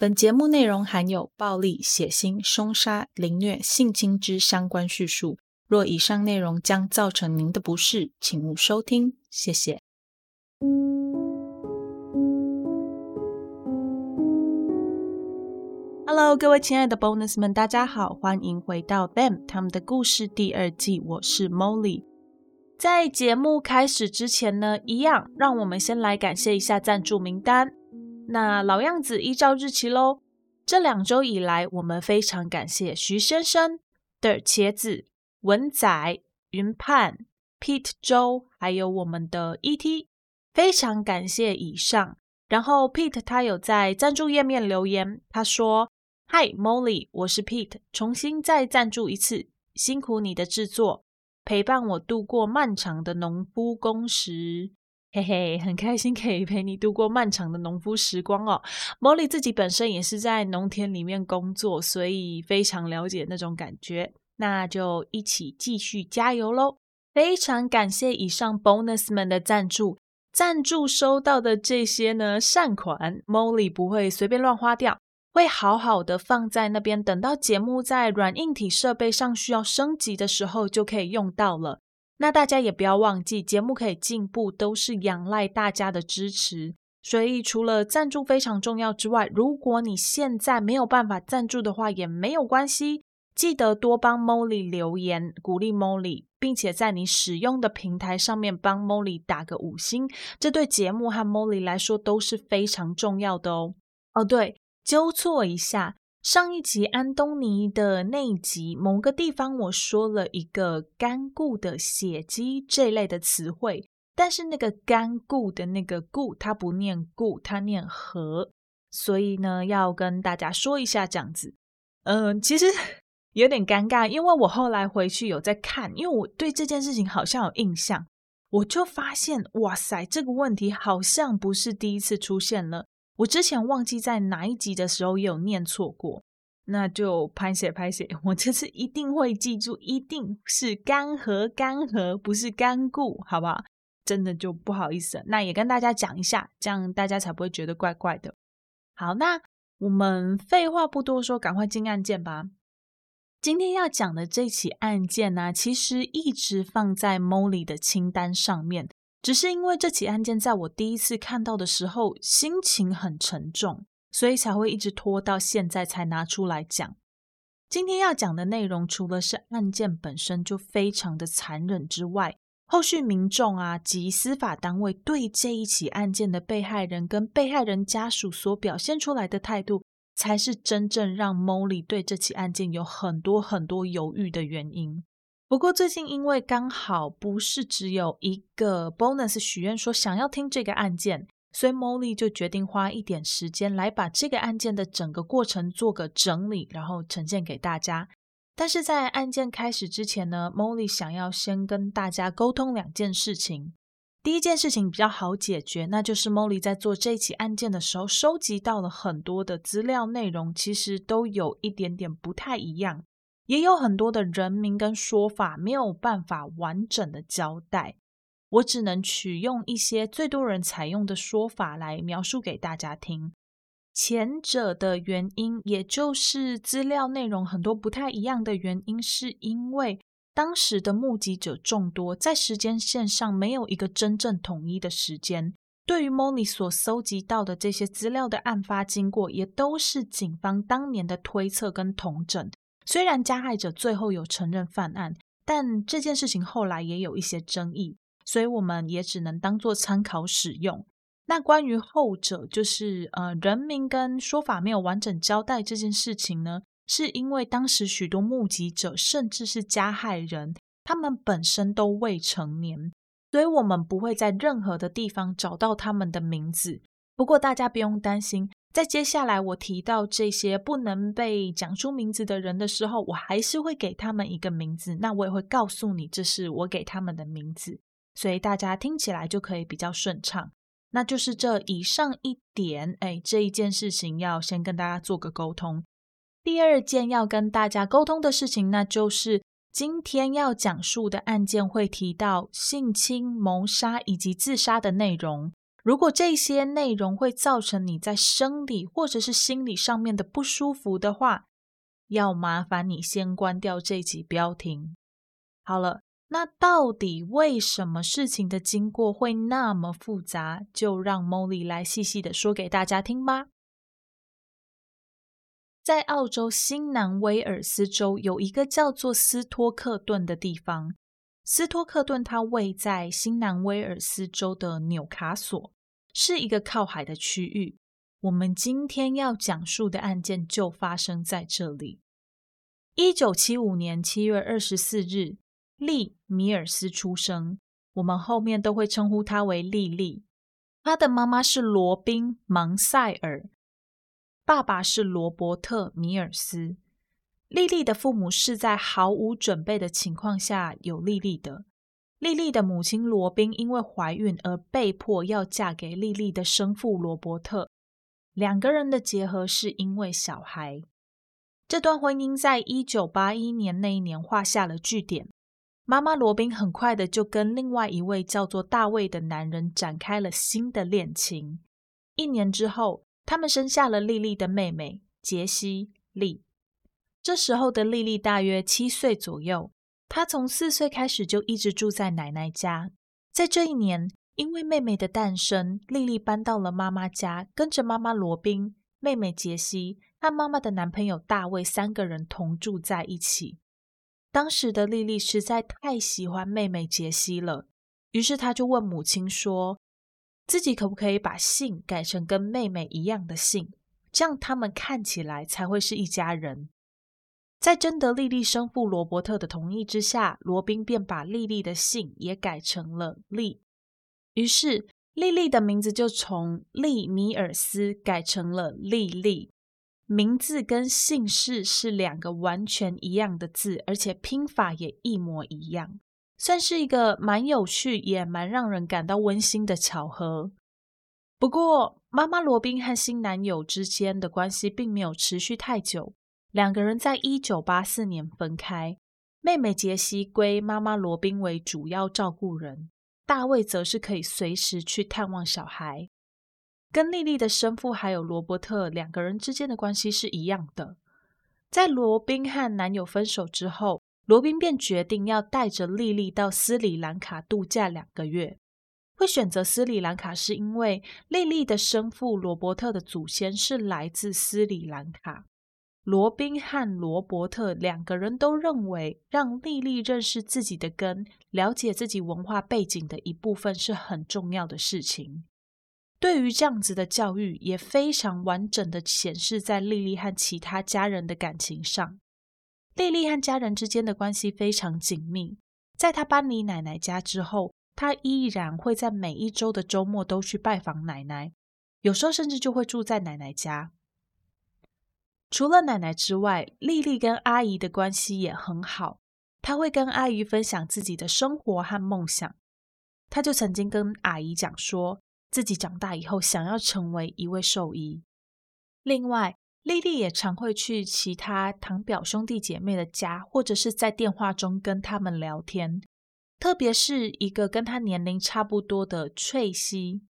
本节目内容含有暴力、血腥、凶杀、凌虐、性侵之相关叙述。若以上内容将造成您的不适，请勿收听。谢谢。Hello，各位亲爱的 Bonus 们，大家好，欢迎回到 Them 他们的故事第二季。我是 Molly。在节目开始之前呢，一样让我们先来感谢一下赞助名单。那老样子，依照日期喽。这两周以来，我们非常感谢徐先生的茄子、文仔、云盼、Pete 周，还有我们的 ET，非常感谢以上。然后 Pete 他有在赞助页面留言，他说：“Hi Molly，我是 Pete，重新再赞助一次，辛苦你的制作，陪伴我度过漫长的农夫工时。”嘿嘿，很开心可以陪你度过漫长的农夫时光哦。Molly 自己本身也是在农田里面工作，所以非常了解那种感觉。那就一起继续加油喽！非常感谢以上 Bonus 们的赞助，赞助收到的这些呢善款，Molly 不会随便乱花掉，会好好的放在那边，等到节目在软硬体设备上需要升级的时候就可以用到了。那大家也不要忘记，节目可以进步，都是仰赖大家的支持。所以除了赞助非常重要之外，如果你现在没有办法赞助的话，也没有关系。记得多帮 Molly 留言，鼓励 Molly，并且在你使用的平台上面帮 Molly 打个五星，这对节目和 Molly 来说都是非常重要的哦。哦，对，纠错一下。上一集安东尼的那一集，某个地方我说了一个干固的血肌这类的词汇，但是那个干固的那个固，它不念固，它念和，所以呢，要跟大家说一下这样子。嗯，其实 有点尴尬，因为我后来回去有在看，因为我对这件事情好像有印象，我就发现，哇塞，这个问题好像不是第一次出现了。我之前忘记在哪一集的时候也有念错过，那就拍写拍写，我这次一定会记住，一定是干涸干涸，不是干固，好不好？真的就不好意思，那也跟大家讲一下，这样大家才不会觉得怪怪的。好，那我们废话不多说，赶快进案件吧。今天要讲的这起案件呢，其实一直放在 Molly 的清单上面。只是因为这起案件在我第一次看到的时候，心情很沉重，所以才会一直拖到现在才拿出来讲。今天要讲的内容，除了是案件本身就非常的残忍之外，后续民众啊及司法单位对这一起案件的被害人跟被害人家属所表现出来的态度，才是真正让 Molly 对这起案件有很多很多犹豫的原因。不过最近因为刚好不是只有一个 bonus 许愿说想要听这个案件，所以 Molly 就决定花一点时间来把这个案件的整个过程做个整理，然后呈现给大家。但是在案件开始之前呢，Molly 想要先跟大家沟通两件事情。第一件事情比较好解决，那就是 Molly 在做这起案件的时候，收集到了很多的资料内容，其实都有一点点不太一样。也有很多的人名跟说法没有办法完整的交代，我只能取用一些最多人采用的说法来描述给大家听。前者的原因，也就是资料内容很多不太一样的原因，是因为当时的目击者众多，在时间线上没有一个真正统一的时间。对于 Molly 所搜集到的这些资料的案发经过，也都是警方当年的推测跟统整。虽然加害者最后有承认犯案，但这件事情后来也有一些争议，所以我们也只能当做参考使用。那关于后者，就是呃人名跟说法没有完整交代这件事情呢，是因为当时许多目击者甚至是加害人，他们本身都未成年，所以我们不会在任何的地方找到他们的名字。不过大家不用担心。在接下来我提到这些不能被讲出名字的人的时候，我还是会给他们一个名字。那我也会告诉你，这是我给他们的名字，所以大家听起来就可以比较顺畅。那就是这以上一点，哎，这一件事情要先跟大家做个沟通。第二件要跟大家沟通的事情，那就是今天要讲述的案件会提到性侵、谋杀以及自杀的内容。如果这些内容会造成你在生理或者是心理上面的不舒服的话，要麻烦你先关掉这集，不要听。好了，那到底为什么事情的经过会那么复杂？就让 Molly 来细细的说给大家听吧。在澳洲新南威尔斯州有一个叫做斯托克顿的地方。斯托克顿它位在新南威尔斯州的纽卡索，是一个靠海的区域。我们今天要讲述的案件就发生在这里。一九七五年七月二十四日，利米尔斯出生，我们后面都会称呼他为莉莉。他的妈妈是罗宾芒塞尔。爸爸是罗伯特·米尔斯。莉莉的父母是在毫无准备的情况下有莉莉的。莉莉的母亲罗宾因为怀孕而被迫要嫁给莉莉的生父罗伯特。两个人的结合是因为小孩。这段婚姻在一九八一年那一年画下了句点。妈妈罗宾很快的就跟另外一位叫做大卫的男人展开了新的恋情。一年之后。他们生下了莉莉的妹妹杰西莉。这时候的莉莉大约七岁左右。她从四岁开始就一直住在奶奶家。在这一年，因为妹妹的诞生，莉莉搬到了妈妈家，跟着妈妈罗宾、妹妹杰西和妈妈的男朋友大卫三个人同住在一起。当时的莉莉实在太喜欢妹妹杰西了，于是她就问母亲说。自己可不可以把姓改成跟妹妹一样的姓，这样他们看起来才会是一家人。在征得莉莉生父罗伯特的同意之下，罗宾便把莉莉的姓也改成了莉。于是，莉莉的名字就从莉米尔斯改成了莉莉。名字跟姓氏是两个完全一样的字，而且拼法也一模一样。算是一个蛮有趣也蛮让人感到温馨的巧合。不过，妈妈罗宾和新男友之间的关系并没有持续太久，两个人在一九八四年分开。妹妹杰西归妈妈罗宾为主要照顾人，大卫则是可以随时去探望小孩。跟莉莉的生父还有罗伯特两个人之间的关系是一样的。在罗宾和男友分手之后。罗宾便决定要带着莉莉到斯里兰卡度假两个月。会选择斯里兰卡，是因为莉莉的生父罗伯特的祖先是来自斯里兰卡。罗宾和罗伯特两个人都认为，让莉莉认识自己的根，了解自己文化背景的一部分是很重要的事情。对于这样子的教育，也非常完整的显示在莉莉和其他家人的感情上。莉莉和家人之间的关系非常紧密。在她搬离奶奶家之后，她依然会在每一周的周末都去拜访奶奶，有时候甚至就会住在奶奶家。除了奶奶之外，莉莉跟阿姨的关系也很好。她会跟阿姨分享自己的生活和梦想。她就曾经跟阿姨讲说，自己长大以后想要成为一位兽医。另外，莉莉也常会去其他堂表兄弟姐妹的家，或者是在电话中跟他们聊天。特别是一个跟她年龄差不多的翠西，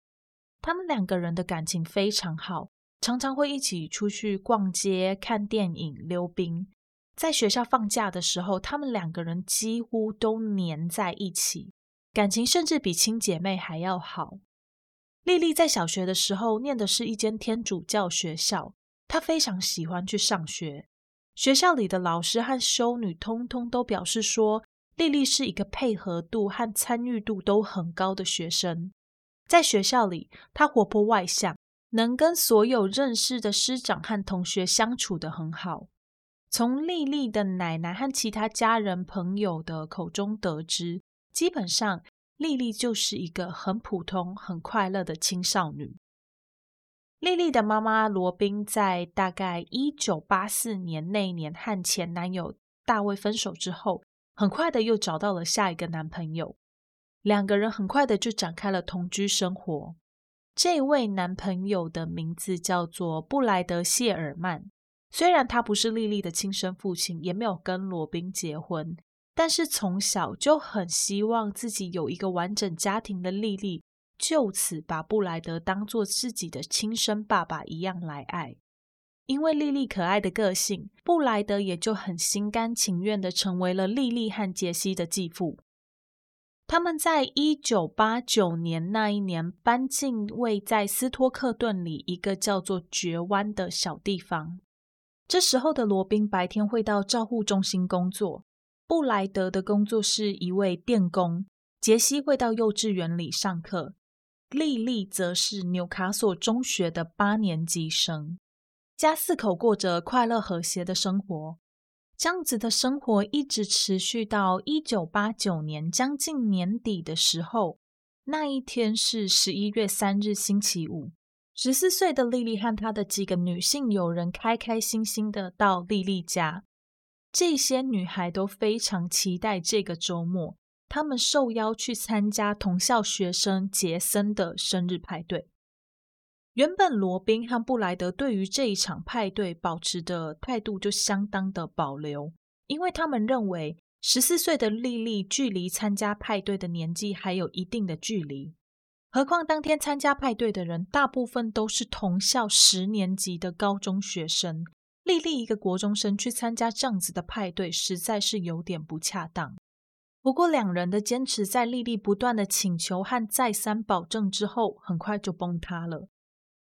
他们两个人的感情非常好，常常会一起出去逛街、看电影、溜冰。在学校放假的时候，他们两个人几乎都黏在一起，感情甚至比亲姐妹还要好。莉莉在小学的时候念的是一间天主教学校。她非常喜欢去上学，学校里的老师和修女通通都表示说，丽丽是一个配合度和参与度都很高的学生。在学校里，她活泼外向，能跟所有认识的师长和同学相处的很好。从丽丽的奶奶和其他家人朋友的口中得知，基本上丽丽就是一个很普通、很快乐的青少女。莉莉的妈妈罗宾在大概一九八四年那年和前男友大卫分手之后，很快的又找到了下一个男朋友，两个人很快的就展开了同居生活。这位男朋友的名字叫做布莱德谢尔曼，虽然他不是莉莉的亲生父亲，也没有跟罗宾结婚，但是从小就很希望自己有一个完整家庭的莉莉。就此把布莱德当做自己的亲生爸爸一样来爱。因为莉莉可爱的个性，布莱德也就很心甘情愿的成为了莉莉和杰西的继父。他们在一九八九年那一年搬进位在斯托克顿里一个叫做绝湾的小地方。这时候的罗宾白天会到照护中心工作，布莱德的工作是一位电工，杰西会到幼稚园里上课，莉莉则是纽卡索中学的八年级生。家四口过着快乐和谐的生活，这样子的生活一直持续到一九八九年将近年底的时候。那一天是十一月三日，星期五。十四岁的莉莉和她的几个女性友人开开心心的到莉莉家。这些女孩都非常期待这个周末，她们受邀去参加同校学生杰森的生日派对。原本罗宾和布莱德对于这一场派对保持的态度就相当的保留，因为他们认为十四岁的莉莉距离参加派对的年纪还有一定的距离。何况当天参加派对的人大部分都是同校十年级的高中学生，莉莉一个国中生去参加这样子的派对，实在是有点不恰当。不过两人的坚持在莉莉不断的请求和再三保证之后，很快就崩塌了。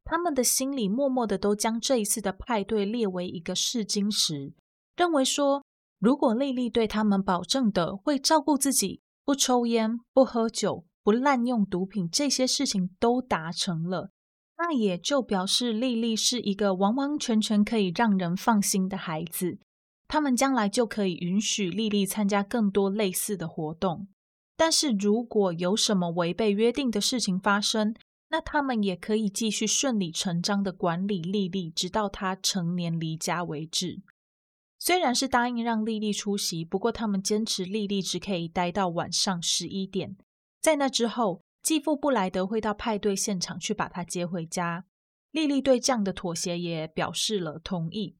他们的心里默默的都将这一次的派对列为一个试金石，认为说，如果丽丽对他们保证的会照顾自己、不抽烟、不喝酒、不滥用毒品这些事情都达成了，那也就表示丽丽是一个完完全全可以让人放心的孩子。他们将来就可以允许丽丽参加更多类似的活动。但是如果有什么违背约定的事情发生，那他们也可以继续顺理成章的管理莉莉，直到她成年离家为止。虽然是答应让莉莉出席，不过他们坚持莉莉只可以待到晚上十一点。在那之后，继父布莱德会到派对现场去把她接回家。莉莉对这样的妥协也表示了同意。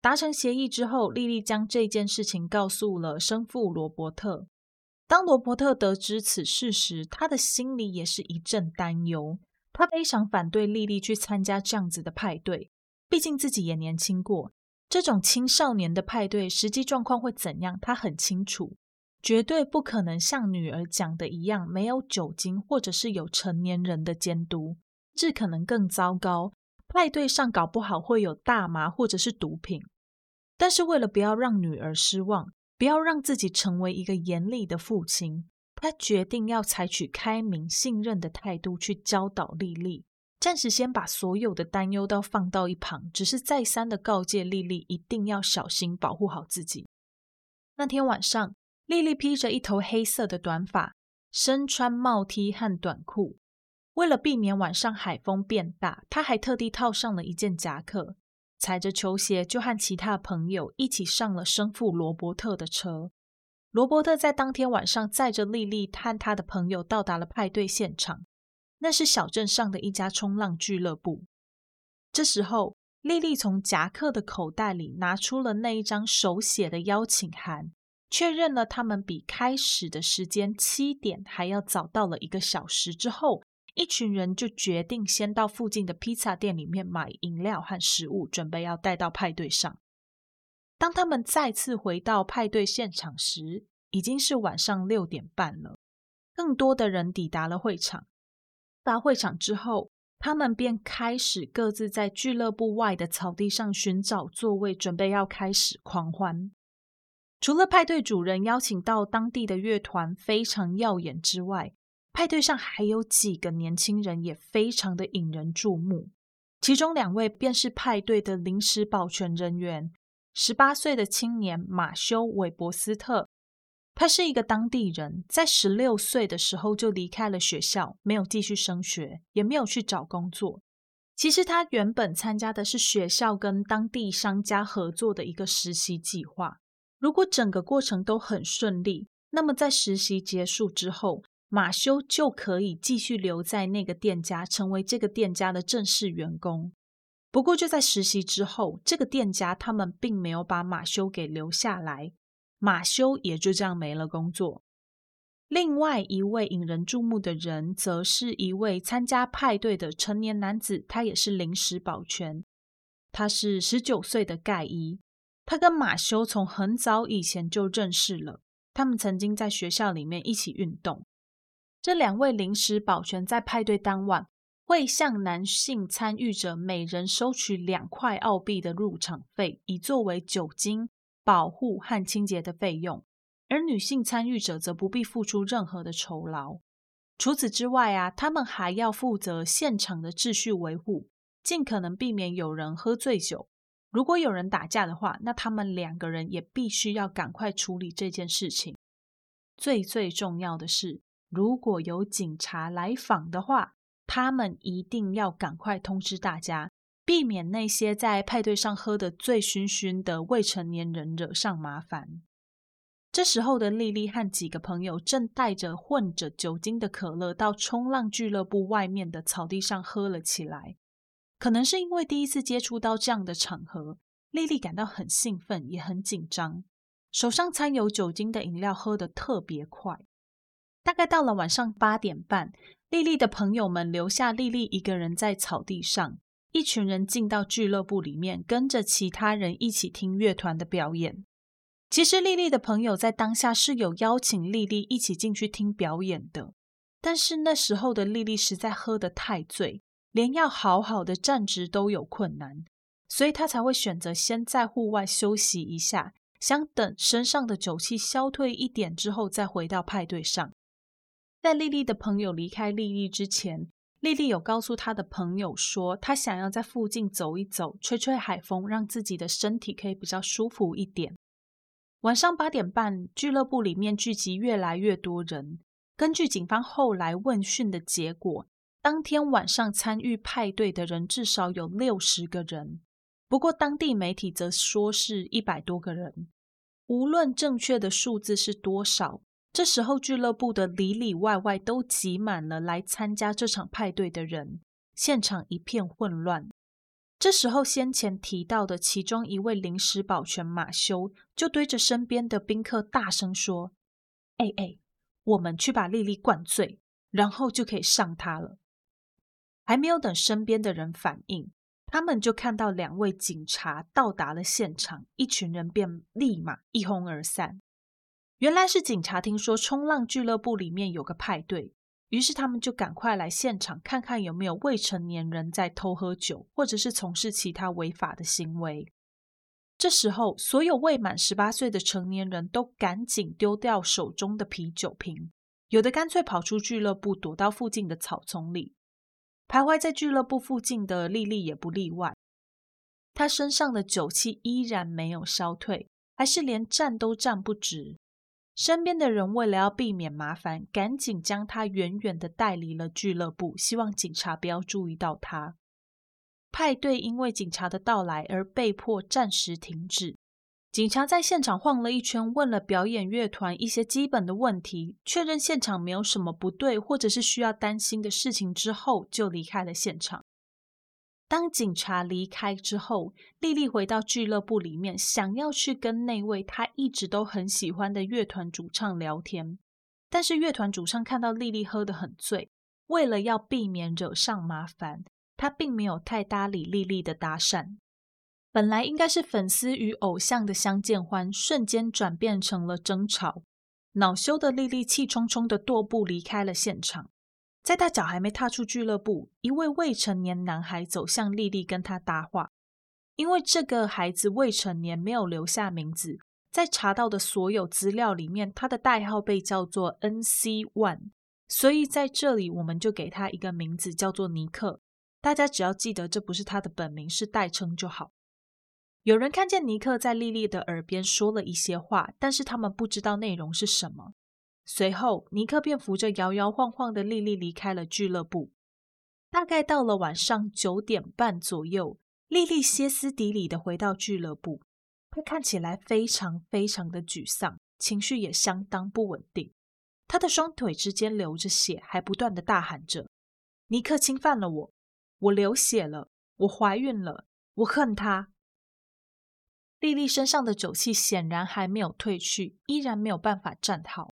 达成协议之后，莉莉将这件事情告诉了生父罗伯特。当罗伯特得知此事时，他的心里也是一阵担忧。他非常反对莉莉去参加这样子的派对，毕竟自己也年轻过。这种青少年的派对，实际状况会怎样，他很清楚，绝对不可能像女儿讲的一样，没有酒精或者是有成年人的监督，这可能更糟糕。派对上搞不好会有大麻或者是毒品。但是为了不要让女儿失望。不要让自己成为一个严厉的父亲，他决定要采取开明、信任的态度去教导莉莉。暂时先把所有的担忧都放到一旁，只是再三的告诫莉莉一定要小心，保护好自己。那天晚上，莉莉披着一头黑色的短发，身穿帽 T 和短裤。为了避免晚上海风变大，她还特地套上了一件夹克。踩着球鞋，就和其他朋友一起上了生父罗伯特的车。罗伯特在当天晚上载着莉莉和他的朋友到达了派对现场，那是小镇上的一家冲浪俱乐部。这时候，莉莉从夹克的口袋里拿出了那一张手写的邀请函，确认了他们比开始的时间七点还要早到了一个小时之后。一群人就决定先到附近的披萨店里面买饮料和食物，准备要带到派对上。当他们再次回到派对现场时，已经是晚上六点半了。更多的人抵达了会场。到达会场之后，他们便开始各自在俱乐部外的草地上寻找座位，准备要开始狂欢。除了派对主人邀请到当地的乐团非常耀眼之外，派对上还有几个年轻人，也非常的引人注目。其中两位便是派对的临时保全人员，十八岁的青年马修·韦伯斯特。他是一个当地人，在十六岁的时候就离开了学校，没有继续升学，也没有去找工作。其实他原本参加的是学校跟当地商家合作的一个实习计划。如果整个过程都很顺利，那么在实习结束之后，马修就可以继续留在那个店家，成为这个店家的正式员工。不过，就在实习之后，这个店家他们并没有把马修给留下来，马修也就这样没了工作。另外一位引人注目的人，则是一位参加派对的成年男子，他也是临时保全。他是十九岁的盖伊，他跟马修从很早以前就认识了，他们曾经在学校里面一起运动。这两位临时保全在派对当晚会向男性参与者每人收取两块澳币的入场费，以作为酒精保护和清洁的费用。而女性参与者则不必付出任何的酬劳。除此之外啊，他们还要负责现场的秩序维护，尽可能避免有人喝醉酒。如果有人打架的话，那他们两个人也必须要赶快处理这件事情。最最重要的是，如果有警察来访的话，他们一定要赶快通知大家，避免那些在派对上喝得醉醺醺的未成年人惹上麻烦。这时候的莉莉和几个朋友正带着混着酒精的可乐到冲浪俱乐部外面的草地上喝了起来。可能是因为第一次接触到这样的场合，莉莉感到很兴奋，也很紧张。手上掺有酒精的饮料喝得特别快。大概到了晚上八点半，莉莉的朋友们留下莉莉一个人在草地上，一群人进到俱乐部里面，跟着其他人一起听乐团的表演。其实丽丽的朋友在当下是有邀请丽丽一起进去听表演的，但是那时候的丽丽实在喝得太醉，连要好好的站直都有困难，所以她才会选择先在户外休息一下，想等身上的酒气消退一点之后再回到派对上。在丽丽的朋友离开丽丽之前，丽丽有告诉她的朋友说，她想要在附近走一走，吹吹海风，让自己的身体可以比较舒服一点。晚上八点半，俱乐部里面聚集越来越多人。根据警方后来问讯的结果，当天晚上参与派对的人至少有六十个人。不过，当地媒体则说是一百多个人。无论正确的数字是多少，这时候俱乐部的里里外外都挤满了来参加这场派对的人，现场一片混乱。这时候，先前提到的其中一位临时保全马修就对着身边的宾客大声说：“哎哎，我们去把莉莉灌醉，然后就可以上她了。”还没有等身边的人反应，他们就看到两位警察到达了现场，一群人便立马一哄而散。原来是警察听说冲浪俱乐部里面有个派对。于是他们就赶快来现场看看有没有未成年人在偷喝酒，或者是从事其他违法的行为。这时候，所有未满十八岁的成年人都赶紧丢掉手中的啤酒瓶，有的干脆跑出俱乐部，躲到附近的草丛里。徘徊在俱乐部附近的莉莉也不例外，她身上的酒气依然没有消退，还是连站都站不直。身边的人为了要避免麻烦，赶紧将他远远的带离了俱乐部，希望警察不要注意到他。派对因为警察的到来而被迫暂时停止。警察在现场晃了一圈，问了表演乐团一些基本的问题，确认现场没有什么不对或者是需要担心的事情之后，就离开了现场。当警察离开之后，莉莉回到俱乐部里面，想要去跟那位她一直都很喜欢的乐团主唱聊天。但是乐团主唱看到莉莉喝得很醉，为了要避免惹上麻烦，他并没有太搭理莉莉的搭讪。本来应该是粉丝与偶像的相见欢，瞬间转变成了争吵。恼羞的莉莉气冲冲的踱步离开了现场。在他脚还没踏出俱乐部，一位未成年男孩走向莉莉，跟他搭话。因为这个孩子未成年，没有留下名字，在查到的所有资料里面，他的代号被叫做 NC One，所以在这里我们就给他一个名字，叫做尼克。大家只要记得这不是他的本名，是代称就好。有人看见尼克在莉莉的耳边说了一些话，但是他们不知道内容是什么。随后，尼克便扶着摇摇晃晃的莉莉离开了俱乐部。大概到了晚上九点半左右，莉莉歇斯底里的回到俱乐部。她看起来非常非常的沮丧，情绪也相当不稳定。她的双腿之间流着血，还不断的大喊着：“尼克侵犯了我，我流血了，我怀孕了，我恨他。”莉莉身上的酒气显然还没有退去，依然没有办法站好。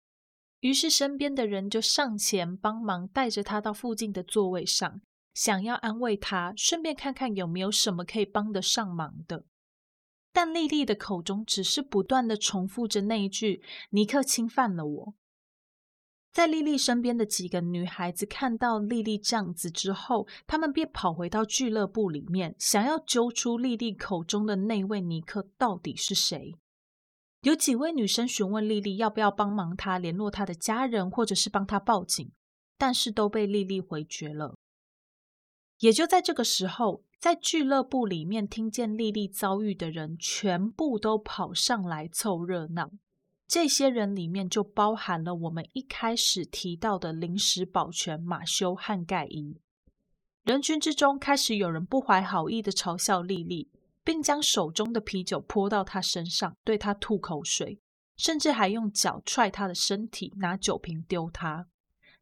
于是身边的人就上前帮忙，带着他到附近的座位上，想要安慰他，顺便看看有没有什么可以帮得上忙的。但丽丽的口中只是不断的重复着那一句：“尼克侵犯了我。”在丽丽身边的几个女孩子看到丽丽这样子之后，她们便跑回到俱乐部里面，想要揪出丽丽口中的那位尼克到底是谁。有几位女生询问丽丽要不要帮忙她联络她的家人，或者是帮她报警，但是都被丽丽回绝了。也就在这个时候，在俱乐部里面听见丽丽遭遇的人，全部都跑上来凑热闹。这些人里面就包含了我们一开始提到的临时保全马修和盖伊。人群之中开始有人不怀好意的嘲笑莉莉，并将手中的啤酒泼到她身上，对她吐口水，甚至还用脚踹她的身体，拿酒瓶丢她。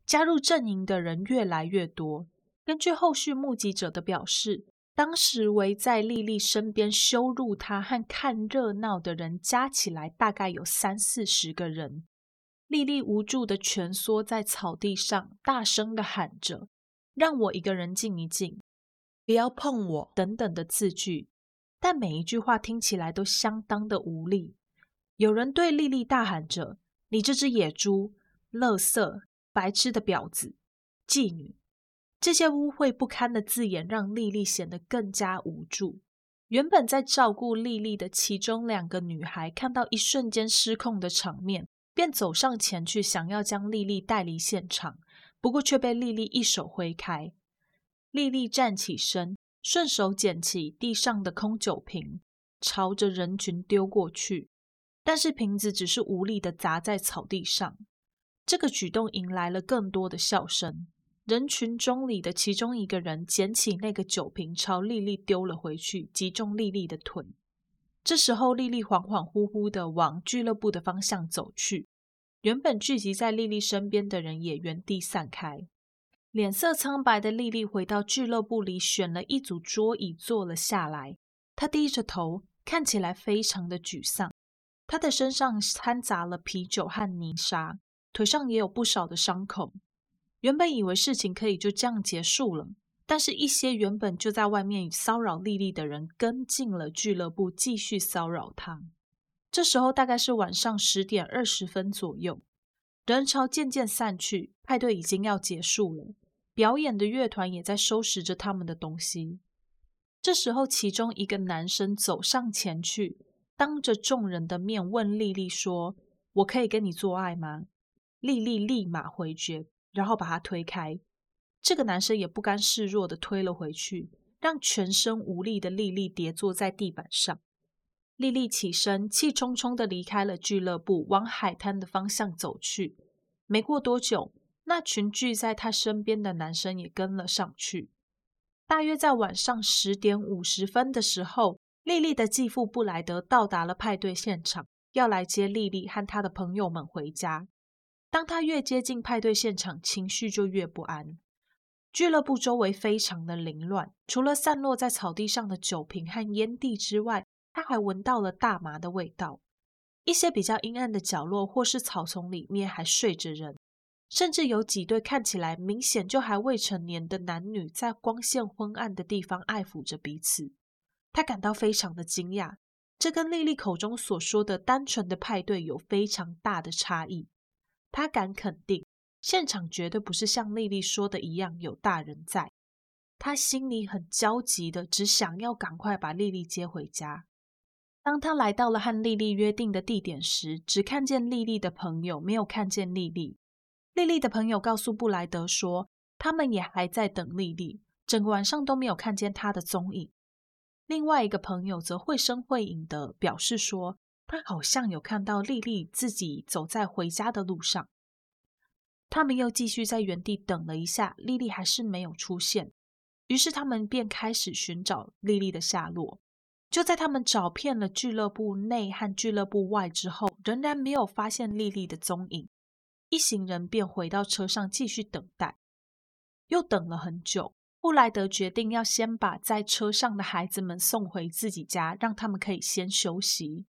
加入阵营的人越来越多。根据后续目击者的表示。当时围在莉莉身边羞辱她和看热闹的人加起来大概有三四十个人。莉莉无助的蜷缩在草地上，大声的喊着：“让我一个人静一静，不要碰我”等等的字句。但每一句话听起来都相当的无力。有人对莉莉大喊着：“你这只野猪，垃圾，白痴的婊子，妓女！”这些污秽不堪的字眼让莉莉显得更加无助。原本在照顾莉莉的其中两个女孩看到一瞬间失控的场面，便走上前去想要将莉莉带离现场，不过却被莉莉一手挥开。莉莉站起身，顺手捡起地上的空酒瓶，朝着人群丢过去，但是瓶子只是无力的砸在草地上。这个举动引来了更多的笑声。人群中里的其中一个人捡起那个酒瓶，朝丽丽丢了回去，击中丽丽的腿。这时候，丽丽恍恍惚惚的往俱乐部的方向走去。原本聚集在丽丽身边的人也原地散开。脸色苍白的莉莉回到俱乐部里，选了一组桌椅坐了下来。她低着头，看起来非常的沮丧。她的身上掺杂了啤酒和泥沙，腿上也有不少的伤口。原本以为事情可以就这样结束了，但是，一些原本就在外面骚扰丽丽的人跟进了俱乐部，继续骚扰她。这时候大概是晚上十点二十分左右，人潮渐渐散去，派对已经要结束了，表演的乐团也在收拾着他们的东西。这时候，其中一个男生走上前去，当着众人的面问丽丽说：“我可以跟你做爱吗？”丽丽立马回绝。然后把他推开，这个男生也不甘示弱的推了回去，让全身无力的莉莉跌坐在地板上。莉莉起身，气冲冲的离开了俱乐部，往海滩的方向走去。没过多久，那群聚在他身边的男生也跟了上去。大约在晚上十点五十分的时候，莉莉的继父布莱德到达了派对现场，要来接莉莉和他的朋友们回家。当他越接近派对现场，情绪就越不安。俱乐部周围非常的凌乱，除了散落在草地上的酒瓶和烟蒂之外，他还闻到了大麻的味道。一些比较阴暗的角落或是草丛里面还睡着人，甚至有几对看起来明显就还未成年的男女在光线昏暗的地方爱抚着彼此。他感到非常的惊讶，这跟莉莉口中所说的单纯的派对有非常大的差异。他敢肯定，现场绝对不是像丽丽说的一样有大人在。他心里很焦急的，只想要赶快把丽丽接回家。当他来到了和丽丽约定的地点时，只看见丽丽的朋友，没有看见丽丽。丽丽的朋友告诉布莱德说，他们也还在等丽丽，整个晚上都没有看见她的踪影。另外一个朋友则绘声绘影的表示说。他好像有看到丽丽自己走在回家的路上。他们又继续在原地等了一下，丽丽还是没有出现。于是他们便开始寻找丽丽的下落。就在他们找遍了俱乐部内和俱乐部外之后，仍然没有发现丽丽的踪影。一行人便回到车上继续等待。又等了很久，布莱德决定要先把在车上的孩子们送回自己家，让他们可以先休息。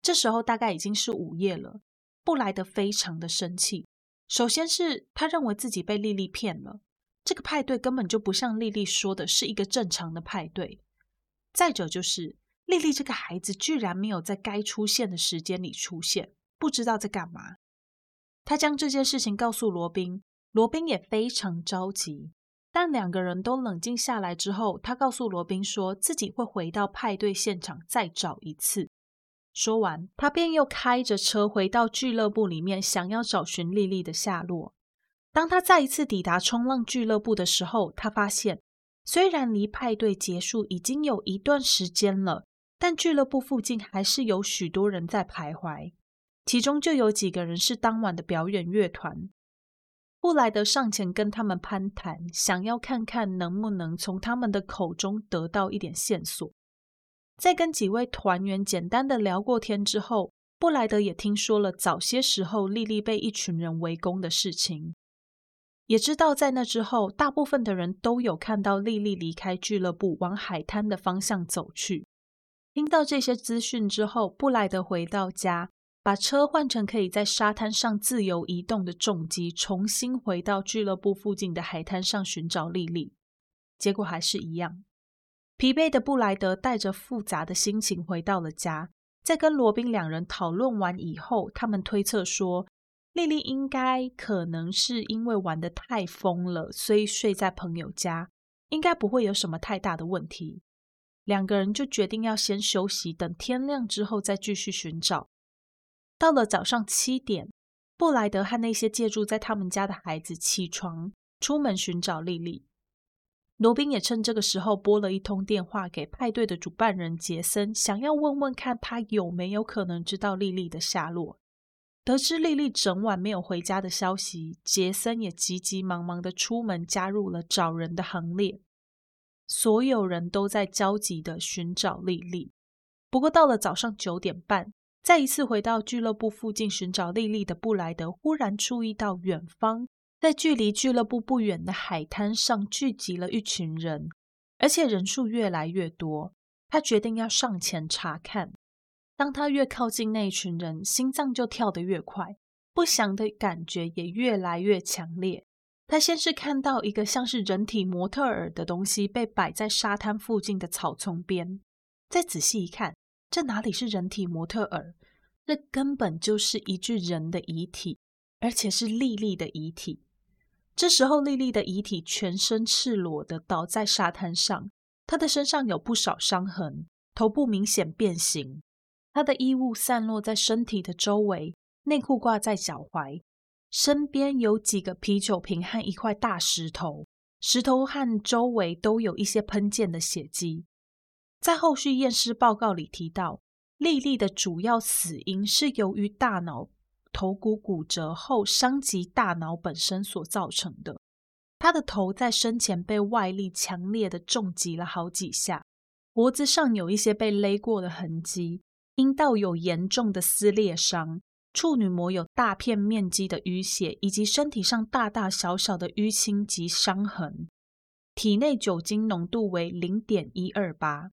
这时候大概已经是午夜了，布莱德非常的生气，首先是他认为自己被丽丽骗了，这个派对根本就不像丽丽说的是一个正常的派对。再者就是丽丽这个孩子居然没有在该出现的时间里出现，不知道在干嘛。他将这件事情告诉罗宾，罗宾也非常着急。但两个人都冷静下来之后，他告诉罗宾说自己会回到派对现场再找一次。说完，他便又开着车回到俱乐部里面，想要找寻丽丽的下落。当他再一次抵达冲浪俱乐部的时候，他发现虽然离派对结束已经有一段时间了，但俱乐部附近还是有许多人在徘徊，其中就有几个人是当晚的表演乐团。布莱德上前跟他们攀谈，想要看看能不能从他们的口中得到一点线索。在跟几位团员简单的聊过天之后，布莱德也听说了早些时候莉莉被一群人围攻的事情，也知道在那之后，大部分的人都有看到莉莉离开俱乐部往海滩的方向走去。听到这些资讯之后，布莱德回到家，把车换成可以在沙滩上自由移动的重机，重新回到俱乐部附近的海滩上寻找莉莉。结果还是一样。疲惫的布莱德带着复杂的心情回到了家，在跟罗宾两人讨论完以后，他们推测说，莉莉应该可能是因为玩的太疯了，所以睡在朋友家，应该不会有什么太大的问题。两个人就决定要先休息，等天亮之后再继续寻找。到了早上七点，布莱德和那些借住在他们家的孩子起床，出门寻找莉莉。罗宾也趁这个时候拨了一通电话给派对的主办人杰森，想要问问看他有没有可能知道莉莉的下落。得知莉莉整晚没有回家的消息，杰森也急急忙忙的出门加入了找人的行列。所有人都在焦急的寻找莉莉。不过到了早上九点半，再一次回到俱乐部附近寻找莉莉的布莱德，忽然注意到远方。在距离俱乐部不远的海滩上聚集了一群人，而且人数越来越多。他决定要上前查看。当他越靠近那群人，心脏就跳得越快，不祥的感觉也越来越强烈。他先是看到一个像是人体模特儿的东西被摆在沙滩附近的草丛边，再仔细一看，这哪里是人体模特儿？这根本就是一具人的遗体，而且是莉莉的遗体。这时候，莉莉的遗体全身赤裸的倒在沙滩上，她的身上有不少伤痕，头部明显变形，她的衣物散落在身体的周围，内裤挂在脚踝，身边有几个啤酒瓶和一块大石头，石头和周围都有一些喷溅的血迹。在后续验尸报告里提到，莉莉的主要死因是由于大脑。头骨骨折后伤及大脑本身所造成的。他的头在生前被外力强烈的重击了好几下，脖子上有一些被勒过的痕迹，阴道有严重的撕裂伤，处女膜有大片面积的淤血，以及身体上大大小小的淤青及伤痕。体内酒精浓度为零点一二八。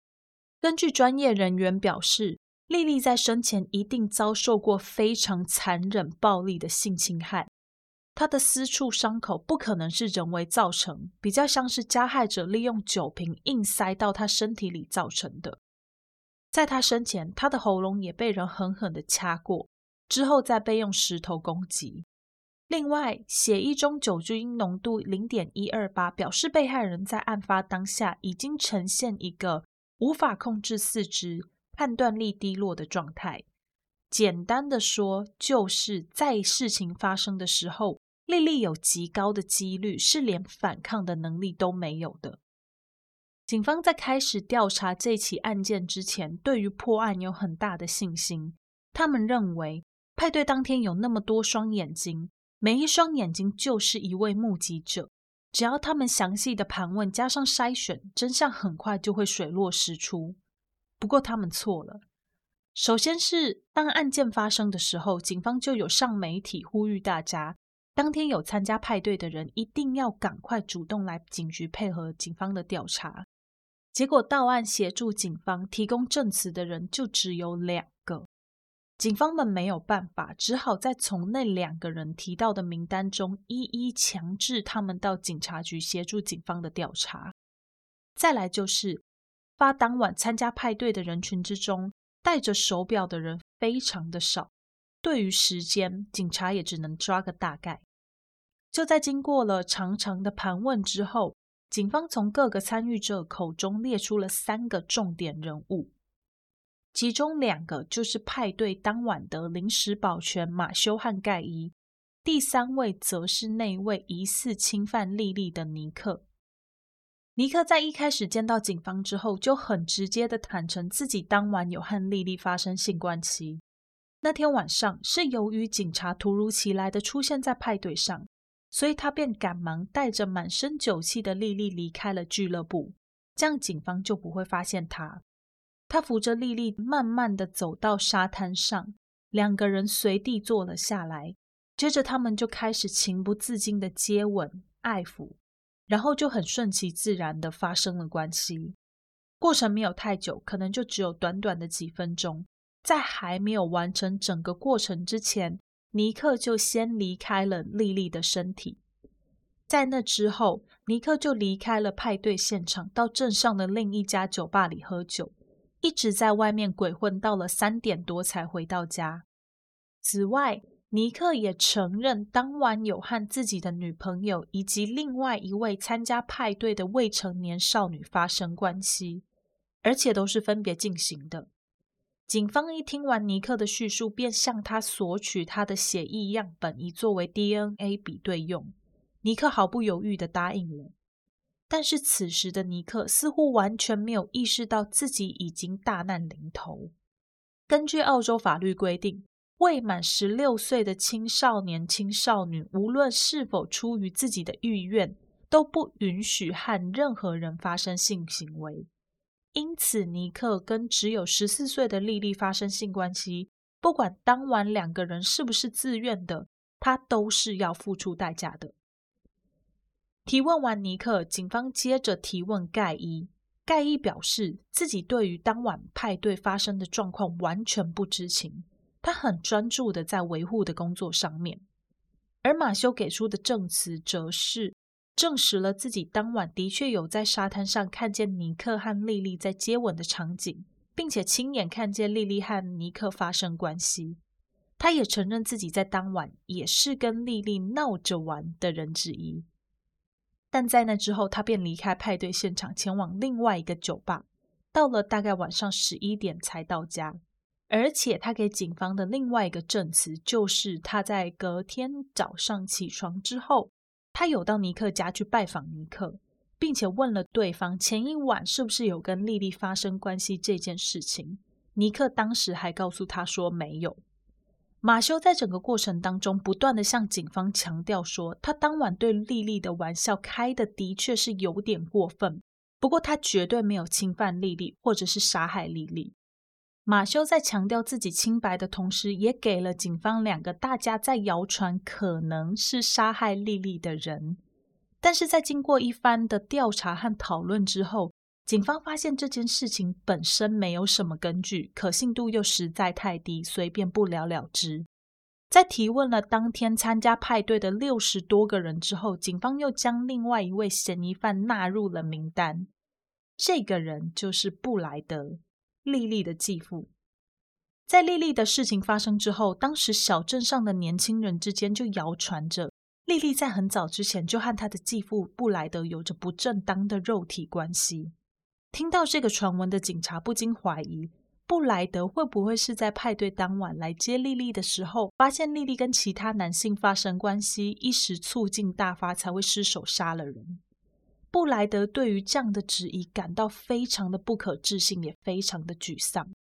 根据专业人员表示。莉莉在生前一定遭受过非常残忍、暴力的性侵害。她的私处伤口不可能是人为造成，比较像是加害者利用酒瓶硬塞到她身体里造成的。在她生前，她的喉咙也被人狠狠的掐过，之后再被用石头攻击。另外，血液中酒精浓度零点一二八，表示被害人在案发当下已经呈现一个无法控制四肢。判断力低落的状态，简单的说，就是在事情发生的时候，丽丽有极高的几率是连反抗的能力都没有的。警方在开始调查这起案件之前，对于破案有很大的信心。他们认为，派对当天有那么多双眼睛，每一双眼睛就是一位目击者。只要他们详细的盘问，加上筛选，真相很快就会水落石出。不过他们错了。首先是当案件发生的时候，警方就有上媒体呼吁大家，当天有参加派对的人一定要赶快主动来警局配合警方的调查。结果到案协助警方提供证词的人就只有两个。警方们没有办法，只好再从那两个人提到的名单中一一强制他们到警察局协助警方的调查。再来就是发当晚参加派对的人群之中，戴着手表的人非常的少。对于时间，警察也只能抓个大概。就在经过了长长的盘问之后，警方从各个参与者口中列出了三个重点人物。其中两个就是派对当晚的临时保全马修和盖伊，第三位则是那位疑似侵犯莉莉的尼克。尼克在一开始见到警方之后，就很直接的坦诚自己当晚有和莉莉发生性关系。那天晚上是由于警察突如其来的出现在派对上，所以他便赶忙带着满身酒气的莉莉离开了俱乐部，这样警方就不会发现他。他扶着莉莉，慢慢的走到沙滩上，两个人随地坐了下来。接着，他们就开始情不自禁的接吻、爱抚，然后就很顺其自然的发生了关系。过程没有太久，可能就只有短短的几分钟。在还没有完成整个过程之前，尼克就先离开了莉莉的身体。在那之后，尼克就离开了派对现场，到镇上的另一家酒吧里喝酒。一直在外面鬼混，到了三点多才回到家。此外，尼克也承认当晚有和自己的女朋友以及另外一位参加派对的未成年少女发生关系，而且都是分别进行的。警方一听完尼克的叙述，便向他索取他的血液样本，以作为 DNA 比对用。尼克毫不犹豫的答应了。但是此时的尼克似乎完全没有意识到自己已经大难临头。根据澳洲法律规定，未满十六岁的青少年、青少女，无论是否出于自己的意愿，都不允许和任何人发生性行为。因此，尼克跟只有十四岁的莉莉发生性关系，不管当晚两个人是不是自愿的，他都是要付出代价的。提问完尼克，警方接着提问盖伊。盖伊表示自己对于当晚派对发生的状况完全不知情，他很专注的在维护的工作上面。而马修给出的证词则是证实了自己当晚的确有在沙滩上看见尼克和莉莉在接吻的场景，并且亲眼看见莉莉和尼克发生关系。他也承认自己在当晚也是跟莉莉闹着玩的人之一。但在那之后，他便离开派对现场，前往另外一个酒吧。到了大概晚上十一点才到家。而且他给警方的另外一个证词，就是他在隔天早上起床之后，他有到尼克家去拜访尼克，并且问了对方前一晚是不是有跟莉莉发生关系这件事情。尼克当时还告诉他说没有。马修在整个过程当中不断的向警方强调说，他当晚对莉莉的玩笑开的的确是有点过分，不过他绝对没有侵犯莉莉或者是杀害莉莉。马修在强调自己清白的同时，也给了警方两个大家在谣传可能是杀害莉莉的人，但是在经过一番的调查和讨论之后。警方发现这件事情本身没有什么根据，可信度又实在太低，所以便不了了之。在提问了当天参加派对的六十多个人之后，警方又将另外一位嫌疑犯纳入了名单。这个人就是布莱德，莉莉的继父。在莉莉的事情发生之后，当时小镇上的年轻人之间就谣传着，莉莉在很早之前就和她的继父布莱德有着不正当的肉体关系。听到这个传闻的警察不禁怀疑，布莱德会不会是在派对当晚来接莉莉的时候，发现莉莉跟其他男性发生关系，一时醋劲大发，才会失手杀了人。布莱德对于这样的质疑感到非常的不可置信，也非常的沮丧。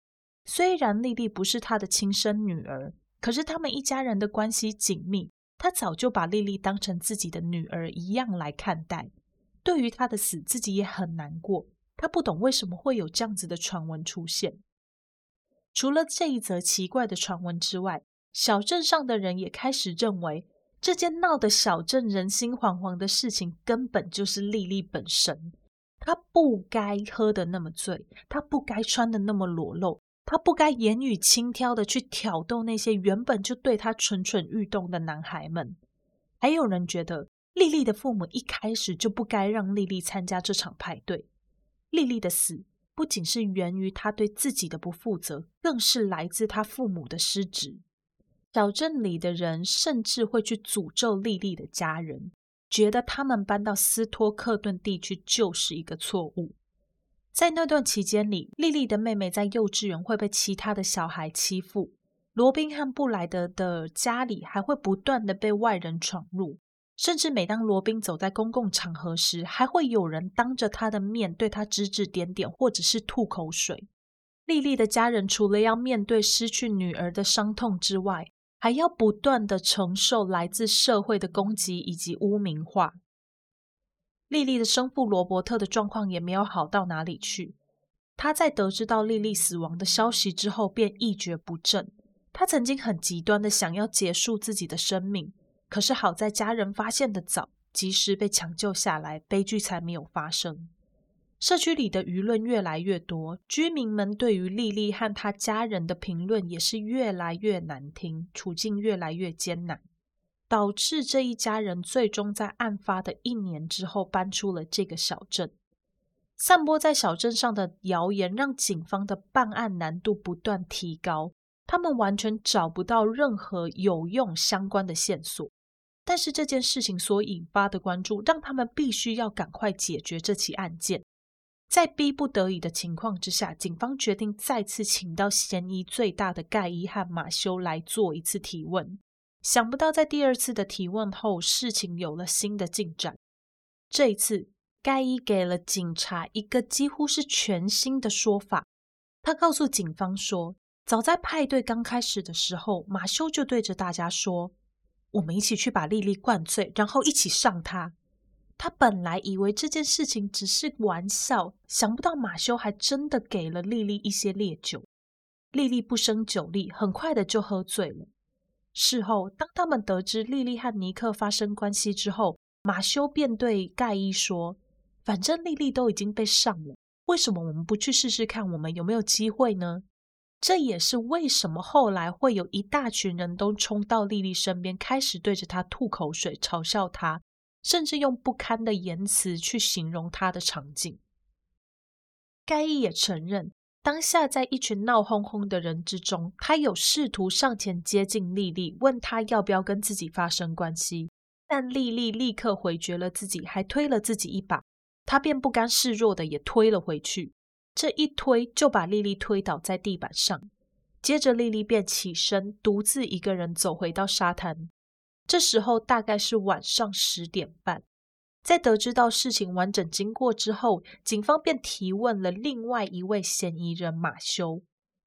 虽然莉莉不是他的亲生女儿，可是他们一家人的关系紧密，他早就把莉莉当成自己的女儿一样来看待。对于她的死，自己也很难过。他不懂为什么会有这样子的传闻出现。除了这一则奇怪的传闻之外，小镇上的人也开始认为，这件闹得小镇人心惶惶的事情，根本就是莉莉本身。她不该喝的那么醉，她不该穿的那么裸露，她不该言语轻佻的去挑逗那些原本就对她蠢蠢欲动的男孩们。还有人觉得，莉莉的父母一开始就不该让莉莉参加这场派对。莉莉的死不仅是源于她对自己的不负责，更是来自她父母的失职。小镇里的人甚至会去诅咒莉莉的家人，觉得他们搬到斯托克顿地区就是一个错误。在那段期间里，莉莉的妹妹在幼稚园会被其他的小孩欺负，罗宾和布莱德的家里还会不断的被外人闯入，甚至每当罗宾走在公共场合时，还会有人当着他的面对他指指点点，或者是吐口水。莉莉的家人除了要面对失去女儿的伤痛之外，还要不断的承受来自社会的攻击以及污名化。莉莉的生父罗伯特的状况也没有好到哪里去。他在得知到莉莉死亡的消息之后，便一蹶不振。他曾经很极端的想要结束自己的生命，可是好在家人发现的早，及时被抢救下来，悲剧才没有发生。社区里的舆论越来越多，居民们对于莉莉和她家人的评论也是越来越难听，处境越来越艰难，导致这一家人最终在案发的一年之后搬出了这个小镇。散播在小镇上的谣言让警方的办案难度不断提高，他们完全找不到任何有用相关的线索。但是这件事情所引发的关注，让他们必须要赶快解决这起案件。在逼不得已的情况之下，警方决定再次请到嫌疑最大的盖伊和马修来做一次提问。想不到，在第二次的提问后，事情有了新的进展。这一次，盖伊给了警察一个几乎是全新的说法。他告诉警方说，早在派对刚开始的时候，马修就对着大家说：“我们一起去把莉莉灌醉，然后一起上她。”他本来以为这件事情只是玩笑，想不到马修还真的给了莉莉一些烈酒。莉莉不胜酒力，很快的就喝醉了。事后，当他们得知莉莉和尼克发生关系之后，马修便对盖伊说：“反正莉莉都已经被上了，为什么我们不去试试看，我们有没有机会呢？”这也是为什么后来会有一大群人都冲到莉莉身边，开始对着她吐口水，嘲笑她。甚至用不堪的言辞去形容他的场景。盖伊也承认，当下在一群闹哄哄的人之中，他有试图上前接近莉莉，问他要不要跟自己发生关系，但莉莉立刻回绝了自己，还推了自己一把，他便不甘示弱的也推了回去。这一推就把莉莉推倒在地板上，接着莉莉便起身，独自一个人走回到沙滩。这时候大概是晚上十点半，在得知到事情完整经过之后，警方便提问了另外一位嫌疑人马修。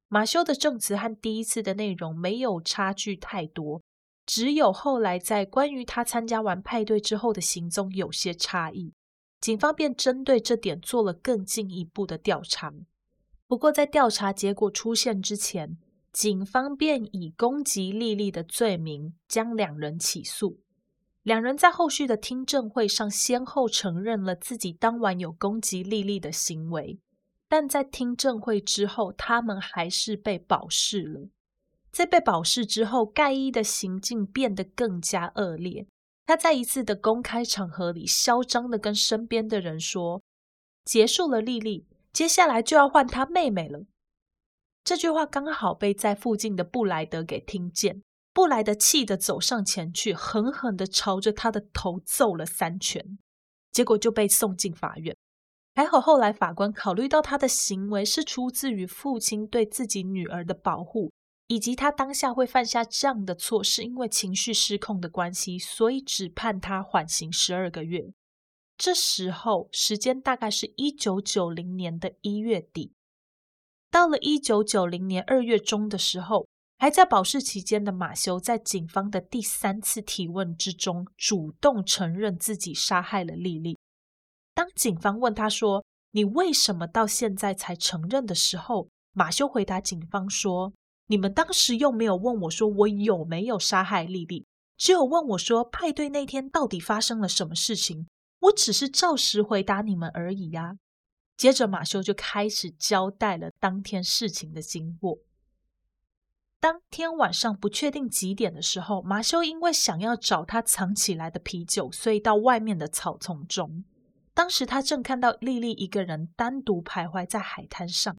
马修的证词和第一次的内容没有差距太多，只有后来在关于他参加完派对之后的行踪有些差异。警方便针对这点做了更进一步的调查。不过在调查结果出现之前，警方便以攻击莉莉的罪名将两人起诉。两人在后续的听证会上先后承认了自己当晚有攻击莉莉的行为，但在听证会之后，他们还是被保释了。在被保释之后，盖伊的行径变得更加恶劣。他在一次的公开场合里，嚣张的跟身边的人说：“结束了莉莉，接下来就要换他妹妹了。”这句话刚好被在附近的布莱德给听见，布莱德气得走上前去，狠狠的朝着他的头揍了三拳，结果就被送进法院。还好后来法官考虑到他的行为是出自于父亲对自己女儿的保护，以及他当下会犯下这样的错是因为情绪失控的关系，所以只判他缓刑十二个月。这时候时间大概是一九九零年的一月底。到了一九九零年二月中的时候，还在保释期间的马修，在警方的第三次提问之中，主动承认自己杀害了莉莉。当警方问他说：“你为什么到现在才承认？”的时候，马修回答警方说：“你们当时又没有问我说我有没有杀害莉莉，只有问我说派对那天到底发生了什么事情。我只是照实回答你们而已呀。”接着马修就开始交代了当天事情的经过。当天晚上不确定几点的时候，马修因为想要找他藏起来的啤酒，所以到外面的草丛中。当时他正看到莉莉一个人单独徘徊在海滩上，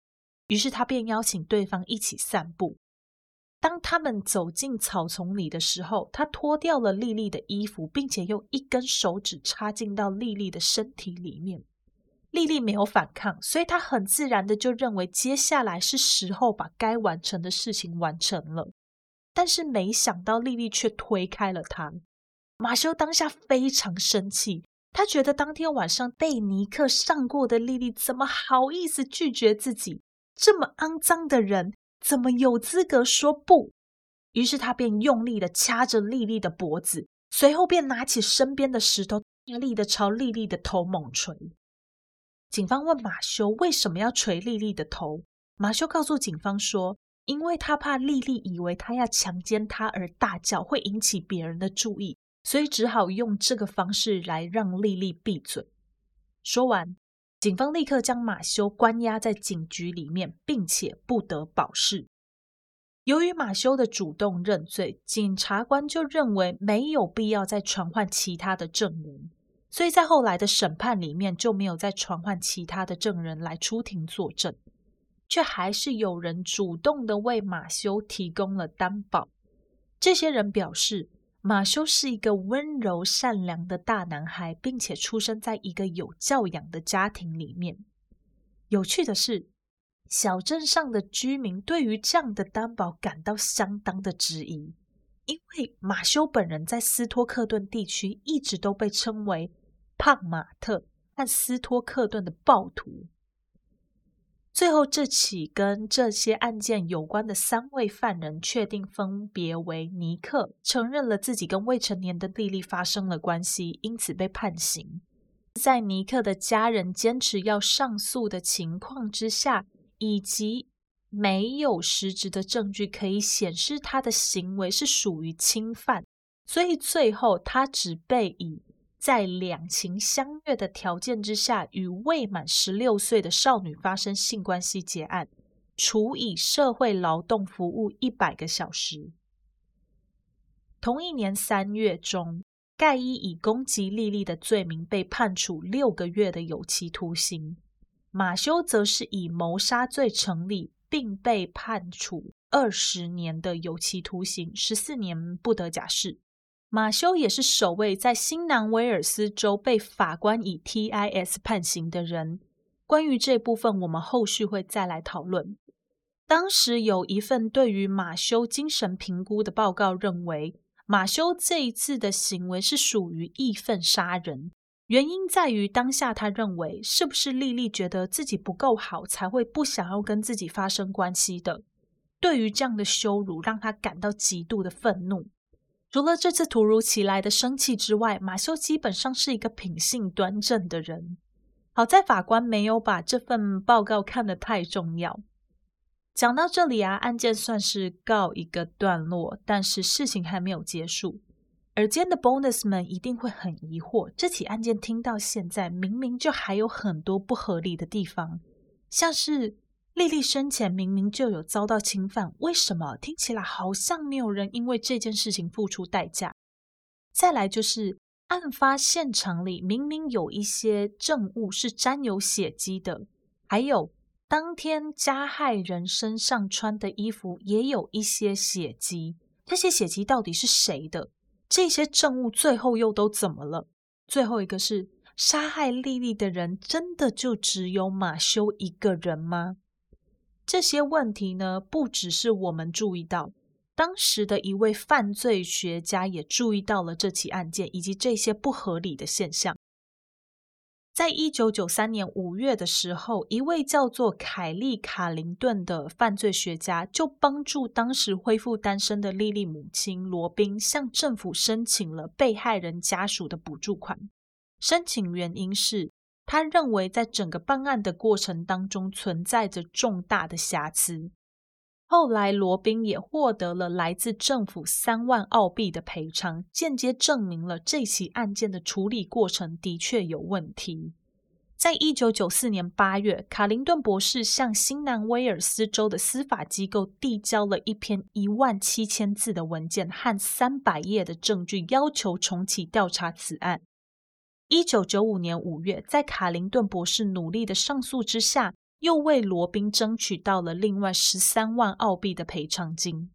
于是他便邀请对方一起散步。当他们走进草丛里的时候，他脱掉了莉莉的衣服，并且用一根手指插进到莉莉的身体里面。莉莉没有反抗，所以他很自然的就认为接下来是时候把该完成的事情完成了。但是没想到莉莉却推开了他。马修当下非常生气，他觉得当天晚上被尼克上过的莉莉怎么好意思拒绝自己？这么肮脏的人怎么有资格说不？于是他便用力的掐着莉莉的脖子，随后便拿起身边的石头，大力的朝莉莉的头猛捶。警方问马修为什么要捶莉莉的头，马修告诉警方说，因为他怕莉莉以为他要强奸她而大叫，会引起别人的注意，所以只好用这个方式来让莉莉闭嘴。说完，警方立刻将马修关押在警局里面，并且不得保释。由于马修的主动认罪，检察官就认为没有必要再传唤其他的证人。所以在后来的审判里面就没有再传唤其他的证人来出庭作证，却还是有人主动的为马修提供了担保。这些人表示，马修是一个温柔善良的大男孩，并且出生在一个有教养的家庭里面。有趣的是，小镇上的居民对于这样的担保感到相当的质疑。因为马修本人在斯托克顿地区一直都被称为“胖马特”和斯托克顿的暴徒。最后，这起跟这些案件有关的三位犯人确定分别为尼克，承认了自己跟未成年的莉莉发生了关系，因此被判刑。在尼克的家人坚持要上诉的情况之下，以及。没有实质的证据可以显示他的行为是属于侵犯，所以最后他只被以在两情相悦的条件之下与未满十六岁的少女发生性关系结案，处以社会劳动服务一百个小时。同一年三月中，盖伊以攻击莉莉的罪名被判处六个月的有期徒刑，马修则是以谋杀罪成立。并被判处二十年的有期徒刑，十四年不得假释。马修也是首位在新南威尔斯州被法官以 TIS 判刑的人。关于这部分，我们后续会再来讨论。当时有一份对于马修精神评估的报告，认为马修这一次的行为是属于义愤杀人。原因在于，当下他认为是不是丽丽觉得自己不够好，才会不想要跟自己发生关系的。对于这样的羞辱，让他感到极度的愤怒。除了这次突如其来的生气之外，马修基本上是一个品性端正的人。好在法官没有把这份报告看得太重要。讲到这里啊，案件算是告一个段落，但是事情还没有结束。耳尖的 bonus 们一定会很疑惑，这起案件听到现在，明明就还有很多不合理的地方，像是丽丽生前明明就有遭到侵犯，为什么听起来好像没有人因为这件事情付出代价？再来就是案发现场里明明有一些证物是沾有血迹的，还有当天加害人身上穿的衣服也有一些血迹，这些血迹到底是谁的？这些证物最后又都怎么了？最后一个是杀害莉莉的人，真的就只有马修一个人吗？这些问题呢，不只是我们注意到，当时的一位犯罪学家也注意到了这起案件以及这些不合理的现象。在一九九三年五月的时候，一位叫做凯利·卡林顿的犯罪学家就帮助当时恢复单身的莉莉母亲罗宾，向政府申请了被害人家属的补助款。申请原因是他认为在整个办案的过程当中存在着重大的瑕疵。后来，罗宾也获得了来自政府三万澳币的赔偿，间接证明了这起案件的处理过程的确有问题。在一九九四年八月，卡林顿博士向新南威尔斯州的司法机构递交了一篇一万七千字的文件和三百页的证据，要求重启调查此案。一九九五年五月，在卡林顿博士努力的上诉之下，又为罗宾争取到了另外十三万澳币的赔偿金。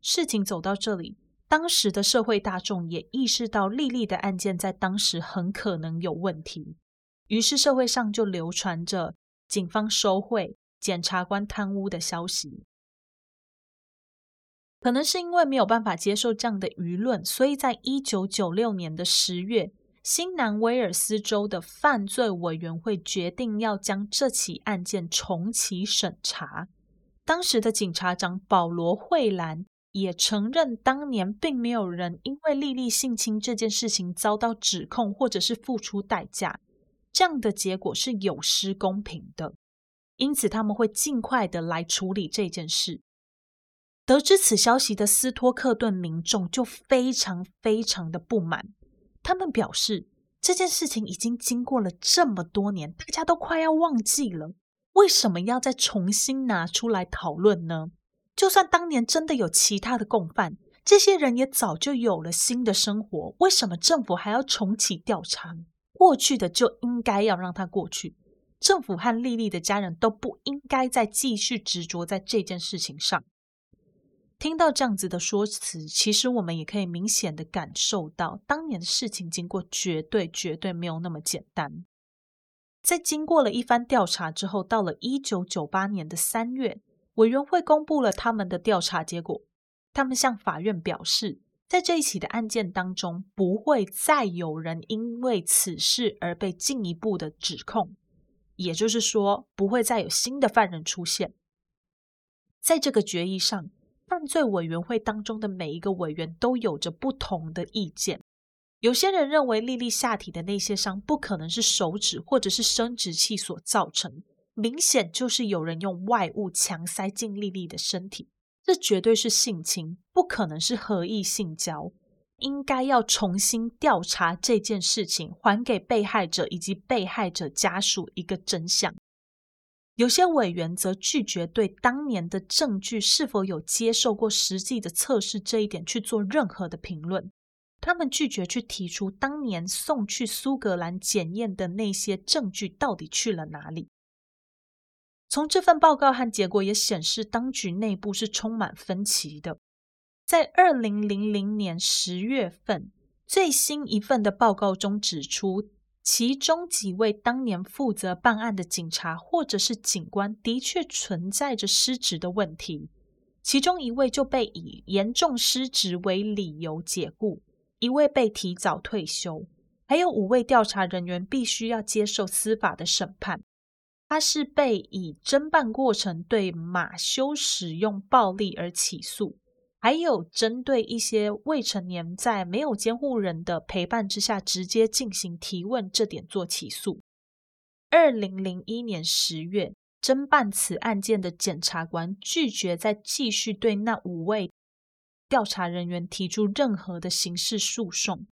事情走到这里，当时的社会大众也意识到莉莉的案件在当时很可能有问题。于是社会上就流传着警方收贿、检察官贪污的消息。可能是因为没有办法接受这样的舆论，所以在一九九六年的十月，新南威尔斯州的犯罪委员会决定要将这起案件重启审查。当时的警察长保罗·惠兰也承认，当年并没有人因为莉莉性侵这件事情遭到指控，或者是付出代价。这样的结果是有失公平的，因此他们会尽快的来处理这件事。得知此消息的斯托克顿民众就非常非常的不满，他们表示这件事情已经经过了这么多年，大家都快要忘记了，为什么要再重新拿出来讨论呢？就算当年真的有其他的共犯，这些人也早就有了新的生活，为什么政府还要重启调查？过去的就应该要让它过去，政府和丽丽的家人都不应该再继续执着在这件事情上。听到这样子的说辞，其实我们也可以明显的感受到，当年的事情经过绝对绝对没有那么简单。在经过了一番调查之后，到了一九九八年的三月，委员会公布了他们的调查结果，他们向法院表示。在这一起的案件当中，不会再有人因为此事而被进一步的指控，也就是说，不会再有新的犯人出现。在这个决议上，犯罪委员会当中的每一个委员都有着不同的意见。有些人认为莉莉下体的那些伤不可能是手指或者是生殖器所造成，明显就是有人用外物强塞进莉莉的身体。这绝对是性侵，不可能是合意性交，应该要重新调查这件事情，还给被害者以及被害者家属一个真相。有些委员则拒绝对当年的证据是否有接受过实际的测试这一点去做任何的评论，他们拒绝去提出当年送去苏格兰检验的那些证据到底去了哪里。从这份报告和结果也显示，当局内部是充满分歧的。在二零零零年十月份，最新一份的报告中指出，其中几位当年负责办案的警察或者是警官的确存在着失职的问题。其中一位就被以严重失职为理由解雇，一位被提早退休，还有五位调查人员必须要接受司法的审判。他是被以侦办过程对马修使用暴力而起诉，还有针对一些未成年在没有监护人的陪伴之下直接进行提问这点做起诉。二零零一年十月，侦办此案件的检察官拒绝再继续对那五位调查人员提出任何的刑事诉讼。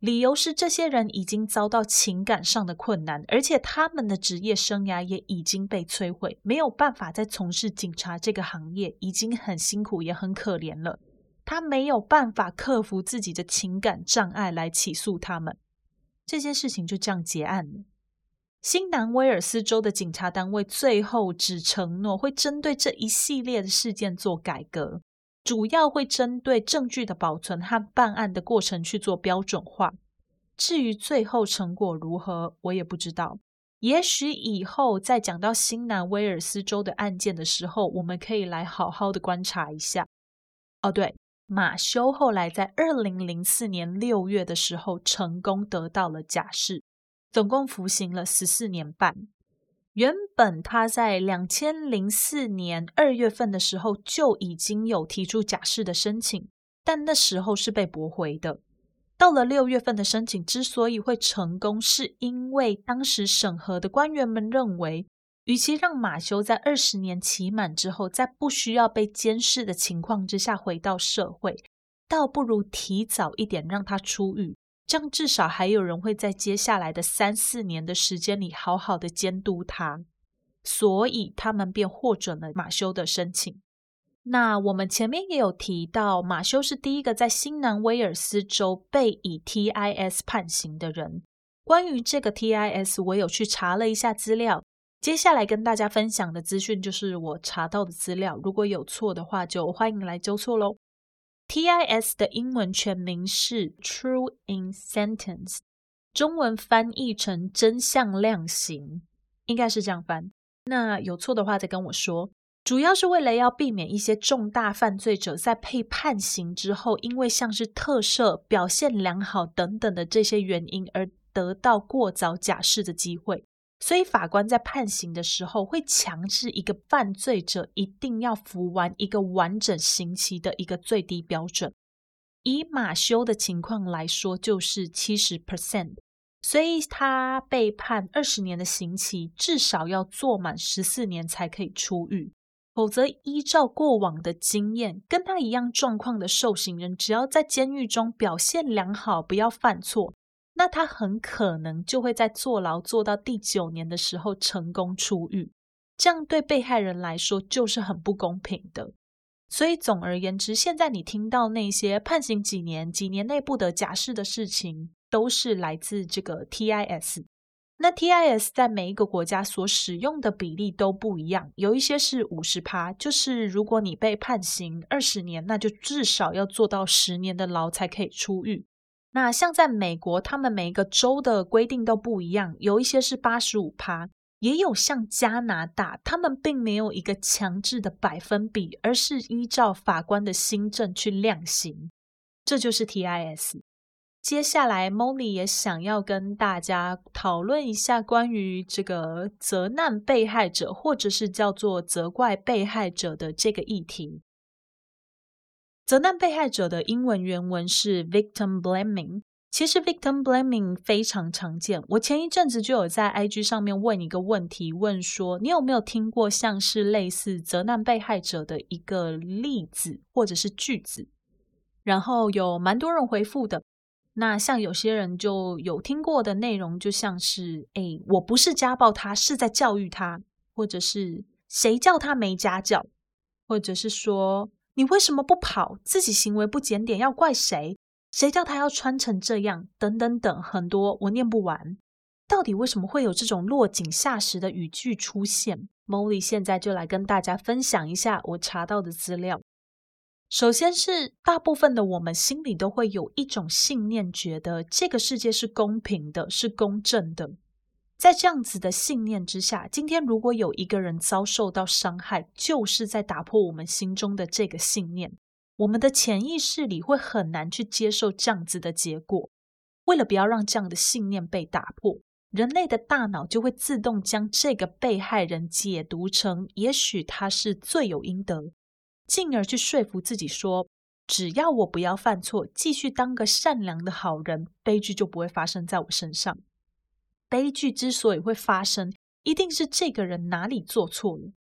理由是，这些人已经遭到情感上的困难，而且他们的职业生涯也已经被摧毁，没有办法再从事警察这个行业，已经很辛苦也很可怜了。他没有办法克服自己的情感障碍来起诉他们，这件事情就这样结案了。新南威尔斯州的警察单位最后只承诺会针对这一系列的事件做改革。主要会针对证据的保存和办案的过程去做标准化。至于最后成果如何，我也不知道。也许以后在讲到新南威尔斯州的案件的时候，我们可以来好好的观察一下。哦，对，马修后来在二零零四年六月的时候成功得到了假释，总共服刑了十四年半。原本他在两千零四年二月份的时候就已经有提出假释的申请，但那时候是被驳回的。到了六月份的申请之所以会成功，是因为当时审核的官员们认为，与其让马修在二十年期满之后，在不需要被监视的情况之下回到社会，倒不如提早一点让他出狱，这样至少还有人会在接下来的三四年的时间里好好的监督他，所以他们便获准了马修的申请。那我们前面也有提到，马修是第一个在新南威尔斯州被以 TIS 判刑的人。关于这个 TIS，我有去查了一下资料。接下来跟大家分享的资讯就是我查到的资料，如果有错的话，就欢迎来纠错喽。TIS 的英文全名是 True in Sentence，中文翻译成真相量刑，应该是这样翻。那有错的话再跟我说。主要是为了要避免一些重大犯罪者在被判刑之后，因为像是特赦、表现良好等等的这些原因而得到过早假释的机会。所以法官在判刑的时候，会强制一个犯罪者一定要服完一个完整刑期的一个最低标准。以马修的情况来说，就是七十 percent，所以他被判二十年的刑期，至少要做满十四年才可以出狱。否则，依照过往的经验，跟他一样状况的受刑人，只要在监狱中表现良好，不要犯错。那他很可能就会在坐牢坐到第九年的时候成功出狱，这样对被害人来说就是很不公平的。所以总而言之，现在你听到那些判刑几年、几年内不得假释的事情，都是来自这个 TIS。那 TIS 在每一个国家所使用的比例都不一样，有一些是五十趴，就是如果你被判刑二十年，那就至少要做到十年的牢才可以出狱。那像在美国，他们每一个州的规定都不一样，有一些是八十五趴，也有像加拿大，他们并没有一个强制的百分比，而是依照法官的新政去量刑。这就是 TIS。接下来，Molly 也想要跟大家讨论一下关于这个责难被害者，或者是叫做责怪被害者的这个议题。责难被害者的英文原文是 victim blaming。其实 victim blaming 非常常见。我前一阵子就有在 IG 上面问一个问题，问说你有没有听过像是类似责难被害者的一个例子或者是句子？然后有蛮多人回复的。那像有些人就有听过的内容，就像是哎，我不是家暴他，是在教育他，或者是谁叫他没家教，或者是说。你为什么不跑？自己行为不检点，要怪谁？谁叫他要穿成这样？等等等，很多我念不完。到底为什么会有这种落井下石的语句出现？Molly 现在就来跟大家分享一下我查到的资料。首先是大部分的我们心里都会有一种信念，觉得这个世界是公平的，是公正的。在这样子的信念之下，今天如果有一个人遭受到伤害，就是在打破我们心中的这个信念。我们的潜意识里会很难去接受这样子的结果。为了不要让这样的信念被打破，人类的大脑就会自动将这个被害人解读成，也许他是罪有应得，进而去说服自己说，只要我不要犯错，继续当个善良的好人，悲剧就不会发生在我身上。悲剧之所以会发生，一定是这个人哪里做错了。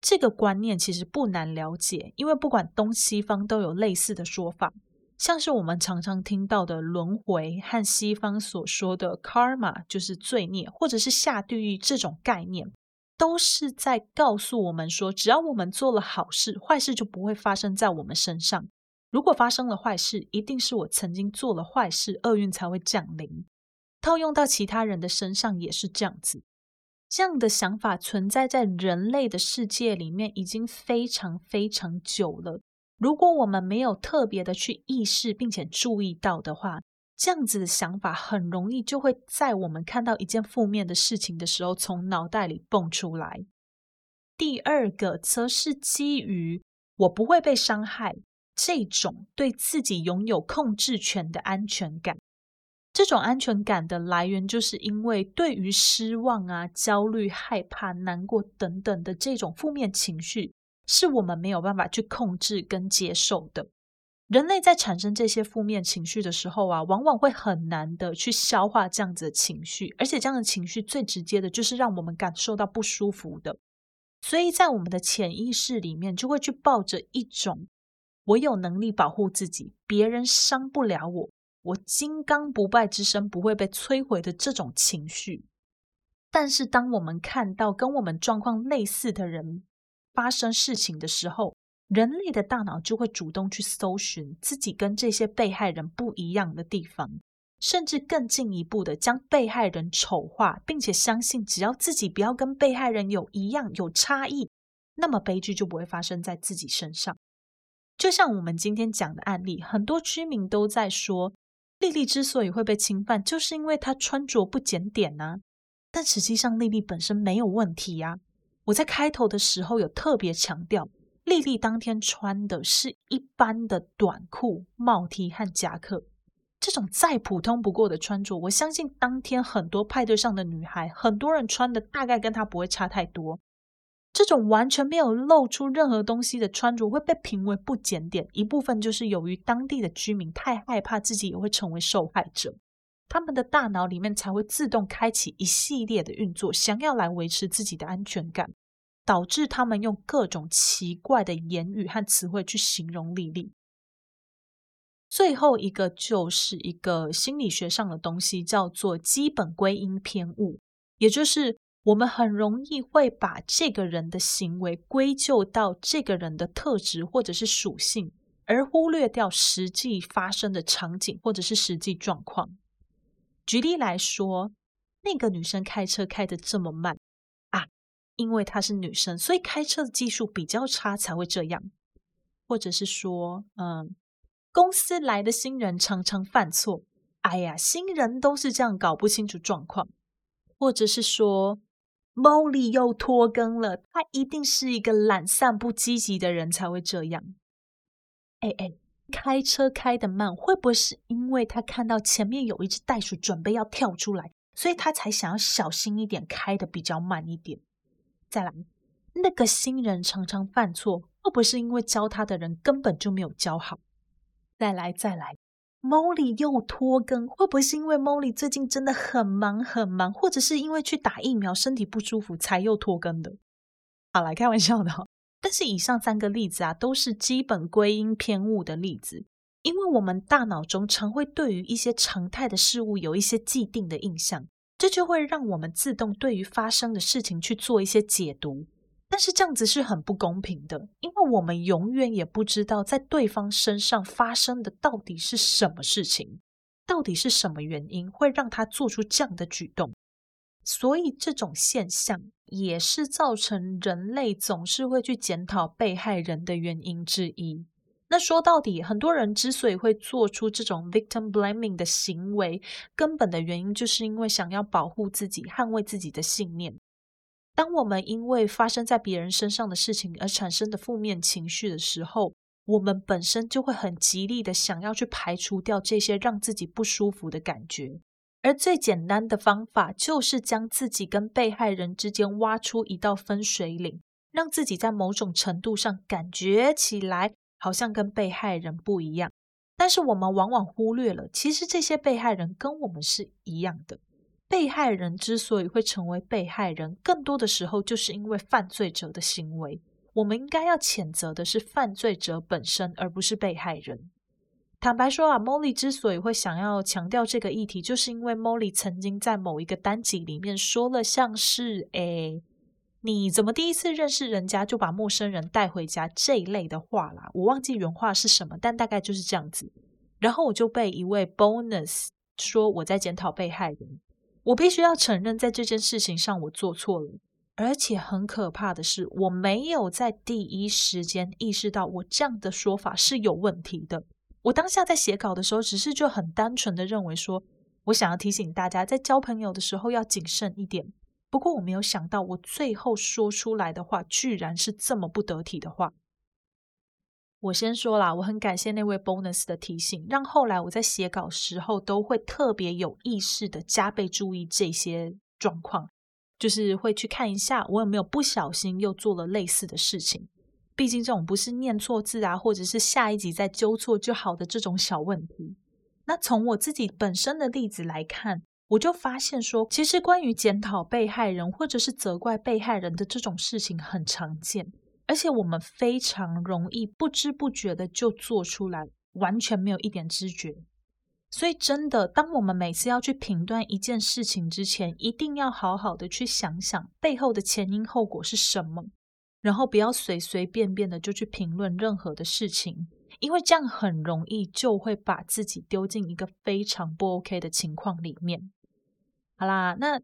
这个观念其实不难了解，因为不管东西方都有类似的说法，像是我们常常听到的轮回和西方所说的 karma，就是罪孽，或者是下地狱这种概念，都是在告诉我们说，只要我们做了好事，坏事就不会发生在我们身上。如果发生了坏事，一定是我曾经做了坏事，厄运才会降临。套用到其他人的身上也是这样子，这样的想法存在在人类的世界里面已经非常非常久了。如果我们没有特别的去意识并且注意到的话，这样子的想法很容易就会在我们看到一件负面的事情的时候从脑袋里蹦出来。第二个则是基于我不会被伤害这种对自己拥有控制权的安全感。这种安全感的来源，就是因为对于失望啊、焦虑、害怕、难过等等的这种负面情绪，是我们没有办法去控制跟接受的。人类在产生这些负面情绪的时候啊，往往会很难的去消化这样子的情绪，而且这样的情绪最直接的就是让我们感受到不舒服的。所以在我们的潜意识里面，就会去抱着一种我有能力保护自己，别人伤不了我。我金刚不败之身不会被摧毁的这种情绪。但是，当我们看到跟我们状况类似的人发生事情的时候，人类的大脑就会主动去搜寻自己跟这些被害人不一样的地方，甚至更进一步的将被害人丑化，并且相信只要自己不要跟被害人有一样有差异，那么悲剧就不会发生在自己身上。就像我们今天讲的案例，很多居民都在说，丽丽之所以会被侵犯，就是因为她穿着不检点呐。但实际上，丽丽本身没有问题呀。我在开头的时候有特别强调，丽丽当天穿的是一般的短裤、帽 T 和夹克，这种再普通不过的穿着，我相信当天很多派对上的女孩，很多人穿的大概跟她不会差太多。这种完全没有露出任何东西的穿着会被评为不检点，一部分就是由于当地的居民太害怕自己也会成为受害者。他们的大脑里面才会自动开启一系列的运作，想要来维持自己的安全感，导致他们用各种奇怪的言语和词汇去形容莉莉。最后一个就是一个心理学上的东西，叫做基本归因偏误，也就是我们很容易会把这个人的行为归咎到这个人的特质或者是属性，而忽略掉实际发生的场景或者是实际状况。举例来说，那个女生开车开的这么慢啊，因为她是女生，所以开车的技术比较差才会这样。或者是说，嗯，公司来的新人常常犯错，哎呀，新人都是这样，搞不清楚状况。或者是说，Molly 又拖更了，他一定是一个懒散不积极的人才会这样。哎哎。开车开得慢，会不会是因为他看到前面有一只袋鼠准备要跳出来，所以他才想要小心一点，开的比较慢一点？再来，那个新人常常犯错，会不会是因为教他的人根本就没有教好？再来，再来，Molly 又拖更，会不会是因为 Molly 最近真的很忙很忙，或者是因为去打疫苗身体不舒服才又拖更的？好，来开玩笑的。但是以上三个例子啊，都是基本归因偏误的例子，因为我们大脑中常会对于一些常态的事物有一些既定的印象，这就会让我们自动对于发生的事情去做一些解读。但是这样子是很不公平的，因为我们永远也不知道在对方身上发生的到底是什么事情，到底是什么原因会让他做出这样的举动。所以这种现象也是造成人类总是会去检讨被害人的原因之一。那说到底，很多人之所以会做出这种 victim blaming 的行为，根本的原因就是因为想要保护自己、捍卫自己的信念。当我们因为发生在别人身上的事情而产生的负面情绪的时候，我们本身就会很极力的想要去排除掉这些让自己不舒服的感觉。而最简单的方法，就是将自己跟被害人之间挖出一道分水岭，让自己在某种程度上感觉起来好像跟被害人不一样。但是我们往往忽略了，其实这些被害人跟我们是一样的。被害人之所以会成为被害人，更多的时候就是因为犯罪者的行为。我们应该要谴责的是犯罪者本身，而不是被害人。坦白说啊，Molly 之所以会想要强调这个议题，就是因为 Molly 曾经在某一个单集里面说了像是“诶，你怎么第一次认识人家就把陌生人带回家”这一类的话啦。我忘记原话是什么，但大概就是这样子。然后我就被一位 Bonus 说我在检讨被害人。我必须要承认，在这件事情上我做错了，而且很可怕的是，我没有在第一时间意识到我这样的说法是有问题的。我当下在写稿的时候，只是就很单纯的认为说，我想要提醒大家，在交朋友的时候要谨慎一点。不过我没有想到，我最后说出来的话，居然是这么不得体的话。我先说啦，我很感谢那位 bonus 的提醒，让后来我在写稿时候都会特别有意识的加倍注意这些状况，就是会去看一下我有没有不小心又做了类似的事情。毕竟这种不是念错字啊，或者是下一集再纠错就好的这种小问题。那从我自己本身的例子来看，我就发现说，其实关于检讨被害人或者是责怪被害人的这种事情很常见，而且我们非常容易不知不觉的就做出来，完全没有一点知觉。所以真的，当我们每次要去评断一件事情之前，一定要好好的去想想背后的前因后果是什么，然后不要随随便便的就去评论任何的事情，因为这样很容易就会把自己丢进一个非常不 OK 的情况里面。好啦，那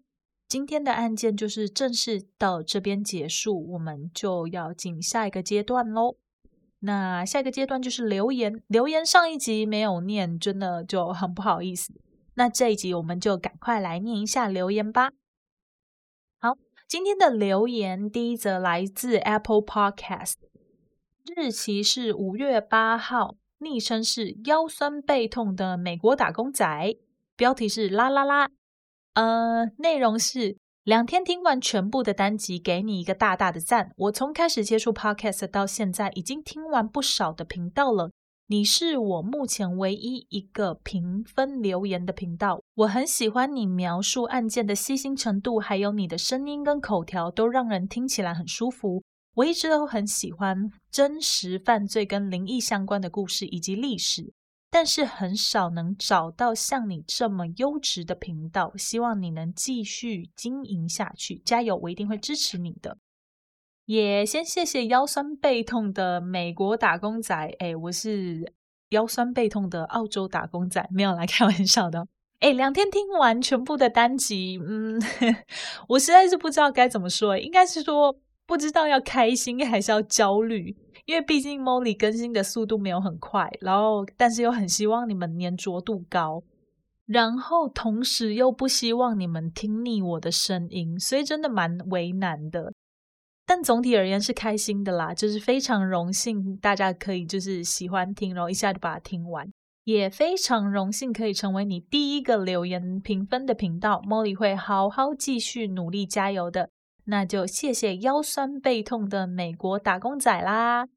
今天的案件就是正式到这边结束，我们就要进下一个阶段喽。那下一个阶段就是留言，留言上一集没有念，真的就很不好意思。那这一集我们就赶快来念一下留言吧。好，今天的留言第一则来自 Apple Podcast，日期是五月八号，昵称是腰酸背痛的美国打工仔，标题是啦啦啦，呃，内容是。两天听完全部的单集，给你一个大大的赞。我从开始接触 Podcast 到现在，已经听完不少的频道了。你是我目前唯一一个评分留言的频道。我很喜欢你描述案件的细心程度，还有你的声音跟口条都让人听起来很舒服。我一直都很喜欢真实犯罪跟灵异相关的故事以及历史。但是很少能找到像你这么优质的频道，希望你能继续经营下去，加油！我一定会支持你的。也先谢谢腰酸背痛的美国打工仔，哎，我是腰酸背痛的澳洲打工仔，没有来开玩笑的。哎，两天听完全部的单集，嗯，我实在是不知道该怎么说，应该是说不知道要开心还是要焦虑。因为毕竟 Molly 更新的速度没有很快，然后但是又很希望你们粘着度高，然后同时又不希望你们听腻我的声音，所以真的蛮为难的。但总体而言是开心的啦，就是非常荣幸大家可以就是喜欢听，然后一下就把它听完，也非常荣幸可以成为你第一个留言评分的频道。Molly 会好好继续努力加油的，那就谢谢腰酸背痛的美国打工仔啦。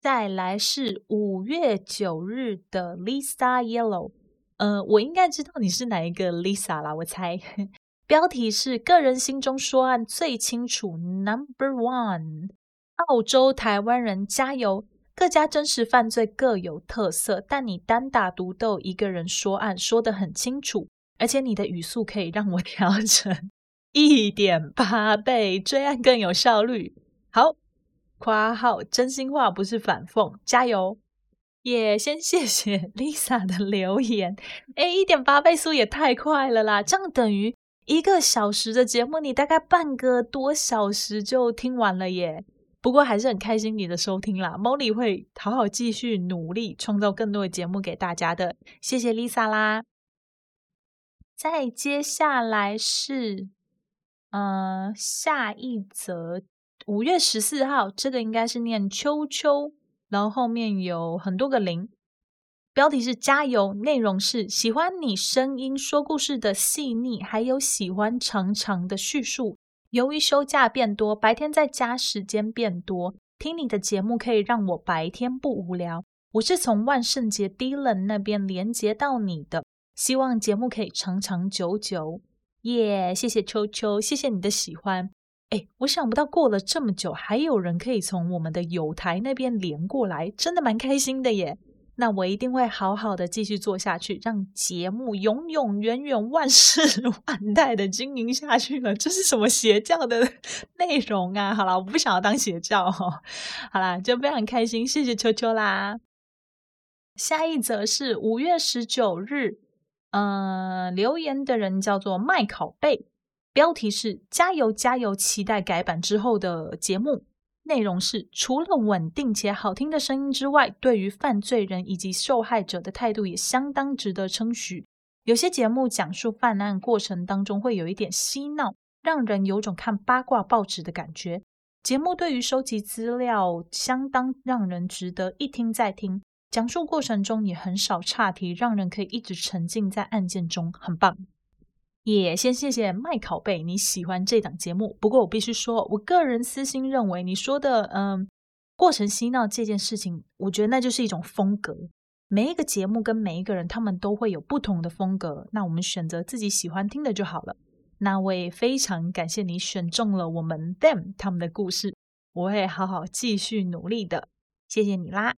再来是五月九日的 Lisa Yellow，呃，我应该知道你是哪一个 Lisa 啦，我猜。标题是个人心中说案最清楚，Number One，澳洲台湾人加油！各家真实犯罪各有特色，但你单打独斗一个人说案说得很清楚，而且你的语速可以让我 调成一点八倍，追案更有效率。好。夸号，真心话不是反讽，加油！也先谢谢 Lisa 的留言。哎，一点八倍速也太快了啦！这样等于一个小时的节目，你大概半个多小时就听完了耶。不过还是很开心你的收听啦，Molly 会好好继续努力，创造更多的节目给大家的。谢谢 Lisa 啦。再接下来是，呃，下一则。五月十四号，这个应该是念秋秋，然后后面有很多个零。标题是加油，内容是喜欢你声音说故事的细腻，还有喜欢长长的叙述。由于休假变多，白天在家时间变多，听你的节目可以让我白天不无聊。我是从万圣节 Dylan 那边连接到你的，希望节目可以长长久久。耶，谢谢秋秋，谢谢你的喜欢。哎，我想不到过了这么久，还有人可以从我们的友台那边连过来，真的蛮开心的耶。那我一定会好好的继续做下去，让节目永永远远、万世万代的经营下去了。这是什么邪教的 内容啊？好了，我不想要当邪教哦。好啦，就非常开心，谢谢秋秋啦。下一则是五月十九日，嗯，留言的人叫做麦考贝。标题是“加油加油”，期待改版之后的节目。内容是除了稳定且好听的声音之外，对于犯罪人以及受害者的态度也相当值得称许。有些节目讲述犯案过程当中会有一点嬉闹，让人有种看八卦报纸的感觉。节目对于收集资料相当让人值得一听再听，讲述过程中也很少岔题，让人可以一直沉浸在案件中，很棒。也先谢谢麦考贝，你喜欢这档节目。不过我必须说，我个人私心认为，你说的嗯，过程嬉闹这件事情，我觉得那就是一种风格。每一个节目跟每一个人，他们都会有不同的风格。那我们选择自己喜欢听的就好了。那我也非常感谢你选中了我们 them 他们的故事，我会好好继续努力的。谢谢你啦。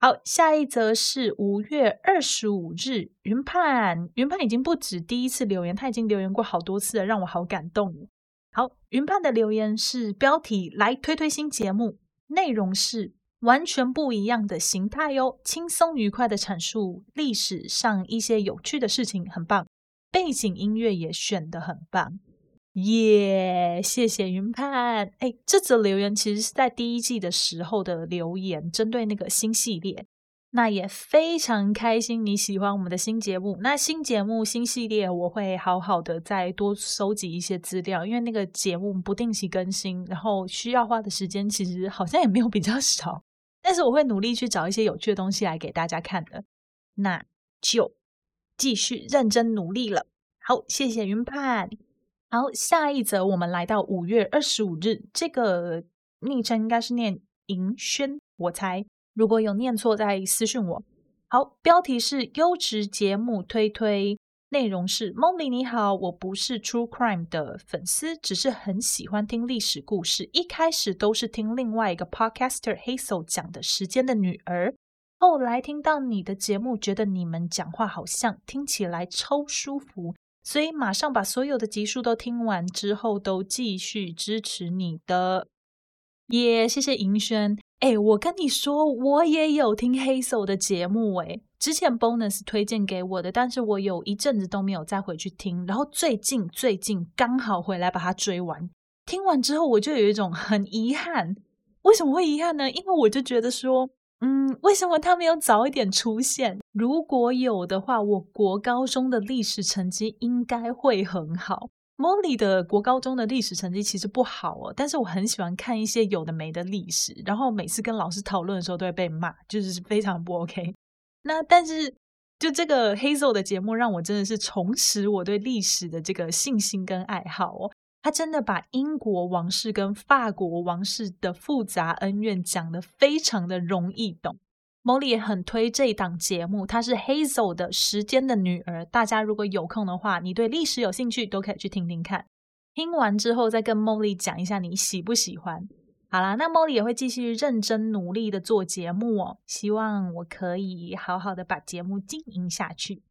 好，下一则是五月二十五日，云盼，云盼已经不止第一次留言，他已经留言过好多次了，让我好感动。好，云盼的留言是标题来推推新节目，内容是完全不一样的形态哟，轻松愉快的阐述历史上一些有趣的事情，很棒，背景音乐也选的很棒。耶，谢谢云盼。哎，这则留言其实是在第一季的时候的留言，针对那个新系列。那也非常开心你喜欢我们的新节目。那新节目新系列，我会好好的再多收集一些资料，因为那个节目不定期更新，然后需要花的时间其实好像也没有比较少。但是我会努力去找一些有趣的东西来给大家看的。那就继续认真努力了。好，谢谢云盼。好，下一则，我们来到五月二十五日，这个昵称应该是念银轩，我猜，如果有念错，再私信我。好，标题是优质节目推推，内容是 Molly 你好，我不是 True Crime 的粉丝，只是很喜欢听历史故事，一开始都是听另外一个 Podcaster Hazel 讲的《时间的女儿》，后来听到你的节目，觉得你们讲话好像，听起来超舒服。所以马上把所有的集数都听完之后，都继续支持你的，耶！谢谢银轩。哎，我跟你说，我也有听黑手的节目，哎，之前 bonus 推荐给我的，但是我有一阵子都没有再回去听，然后最近最近刚好回来把它追完，听完之后我就有一种很遗憾，为什么会遗憾呢？因为我就觉得说。嗯，为什么他没有早一点出现？如果有的话，我国高中的历史成绩应该会很好。Molly 的国高中的历史成绩其实不好哦，但是我很喜欢看一些有的没的历史，然后每次跟老师讨论的时候都会被骂，就是非常不 OK。那但是就这个黑 l 的节目，让我真的是重拾我对历史的这个信心跟爱好哦。他真的把英国王室跟法国王室的复杂恩怨讲得非常的容易懂。Molly 也很推这档节目，她是 Hazel 的时间的女儿。大家如果有空的话，你对历史有兴趣，都可以去听听看。听完之后再跟 Molly 讲一下你喜不喜欢。好啦，那 Molly 也会继续认真努力的做节目哦，希望我可以好好的把节目经营下去。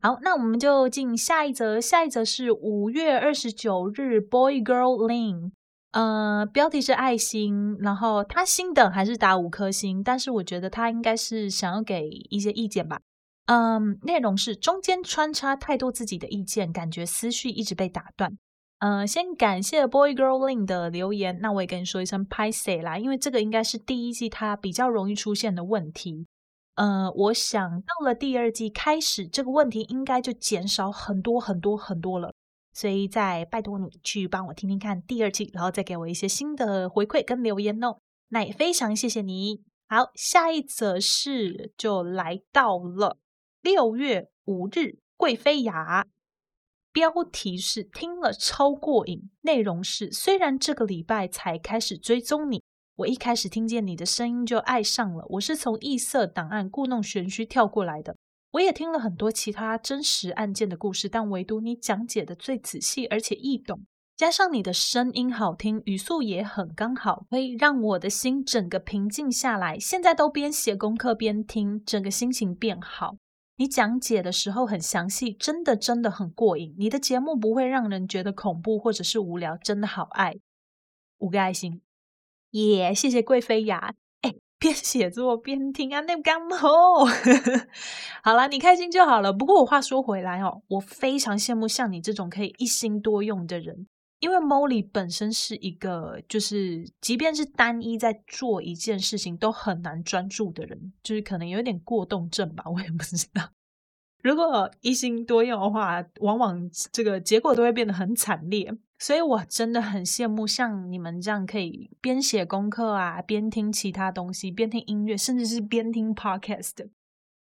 好，那我们就进下一则。下一则是五月二十九日，Boy Girl Lin，呃，标题是爱心，然后他星等还是打五颗星，但是我觉得他应该是想要给一些意见吧。嗯，内容是中间穿插太多自己的意见，感觉思绪一直被打断。嗯，先感谢 Boy Girl Lin 的留言，那我也跟你说一声拍 C 啦，因为这个应该是第一季它比较容易出现的问题。呃，我想到了第二季开始，这个问题应该就减少很多很多很多了。所以再拜托你去帮我听听看第二季，然后再给我一些新的回馈跟留言哦。那也非常谢谢你。好，下一则是就来到了六月五日，贵妃雅，标题是听了超过瘾，内容是虽然这个礼拜才开始追踪你。我一开始听见你的声音就爱上了。我是从异色档案故弄玄虚跳过来的。我也听了很多其他真实案件的故事，但唯独你讲解的最仔细而且易懂，加上你的声音好听，语速也很刚好，可以让我的心整个平静下来。现在都边写功课边听，整个心情变好。你讲解的时候很详细，真的真的很过瘾。你的节目不会让人觉得恐怖或者是无聊，真的好爱。五个爱心。耶，谢谢贵妃呀！哎，边写作边听啊，那刚 好。好了，你开心就好了。不过我话说回来哦，我非常羡慕像你这种可以一心多用的人，因为 Molly 本身是一个，就是即便是单一在做一件事情都很难专注的人，就是可能有点过动症吧，我也不知道。如果一心多用的话，往往这个结果都会变得很惨烈。所以我真的很羡慕像你们这样可以边写功课啊，边听其他东西，边听音乐，甚至是边听 podcast，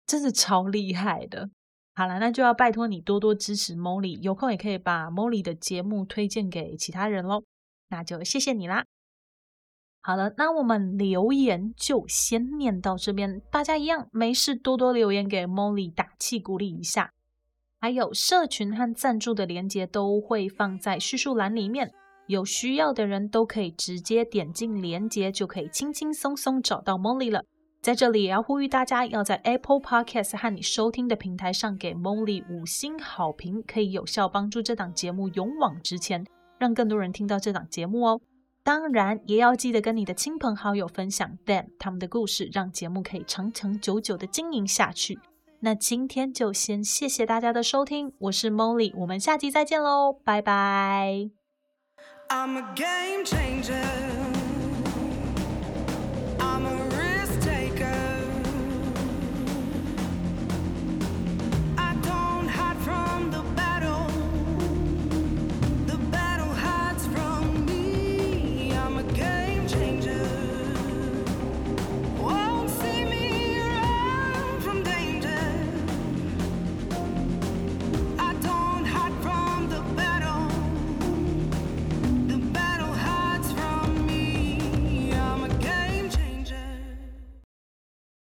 真的超厉害的。好了，那就要拜托你多多支持 Molly，有空也可以把 Molly 的节目推荐给其他人喽。那就谢谢你啦。好了，那我们留言就先念到这边，大家一样没事多多留言给 Molly 打气鼓励一下。还有社群和赞助的链接都会放在叙述栏里面，有需要的人都可以直接点进链接，就可以轻轻松松找到 Molly 了。在这里也要呼吁大家，要在 Apple Podcast 和你收听的平台上给 Molly 五星好评，可以有效帮助这档节目勇往直前，让更多人听到这档节目哦。当然，也要记得跟你的亲朋好友分享 them 他们的故事，让节目可以长长久久的经营下去。那今天就先谢谢大家的收听，我是 Molly，我们下集再见喽，拜拜。I'm a game changer.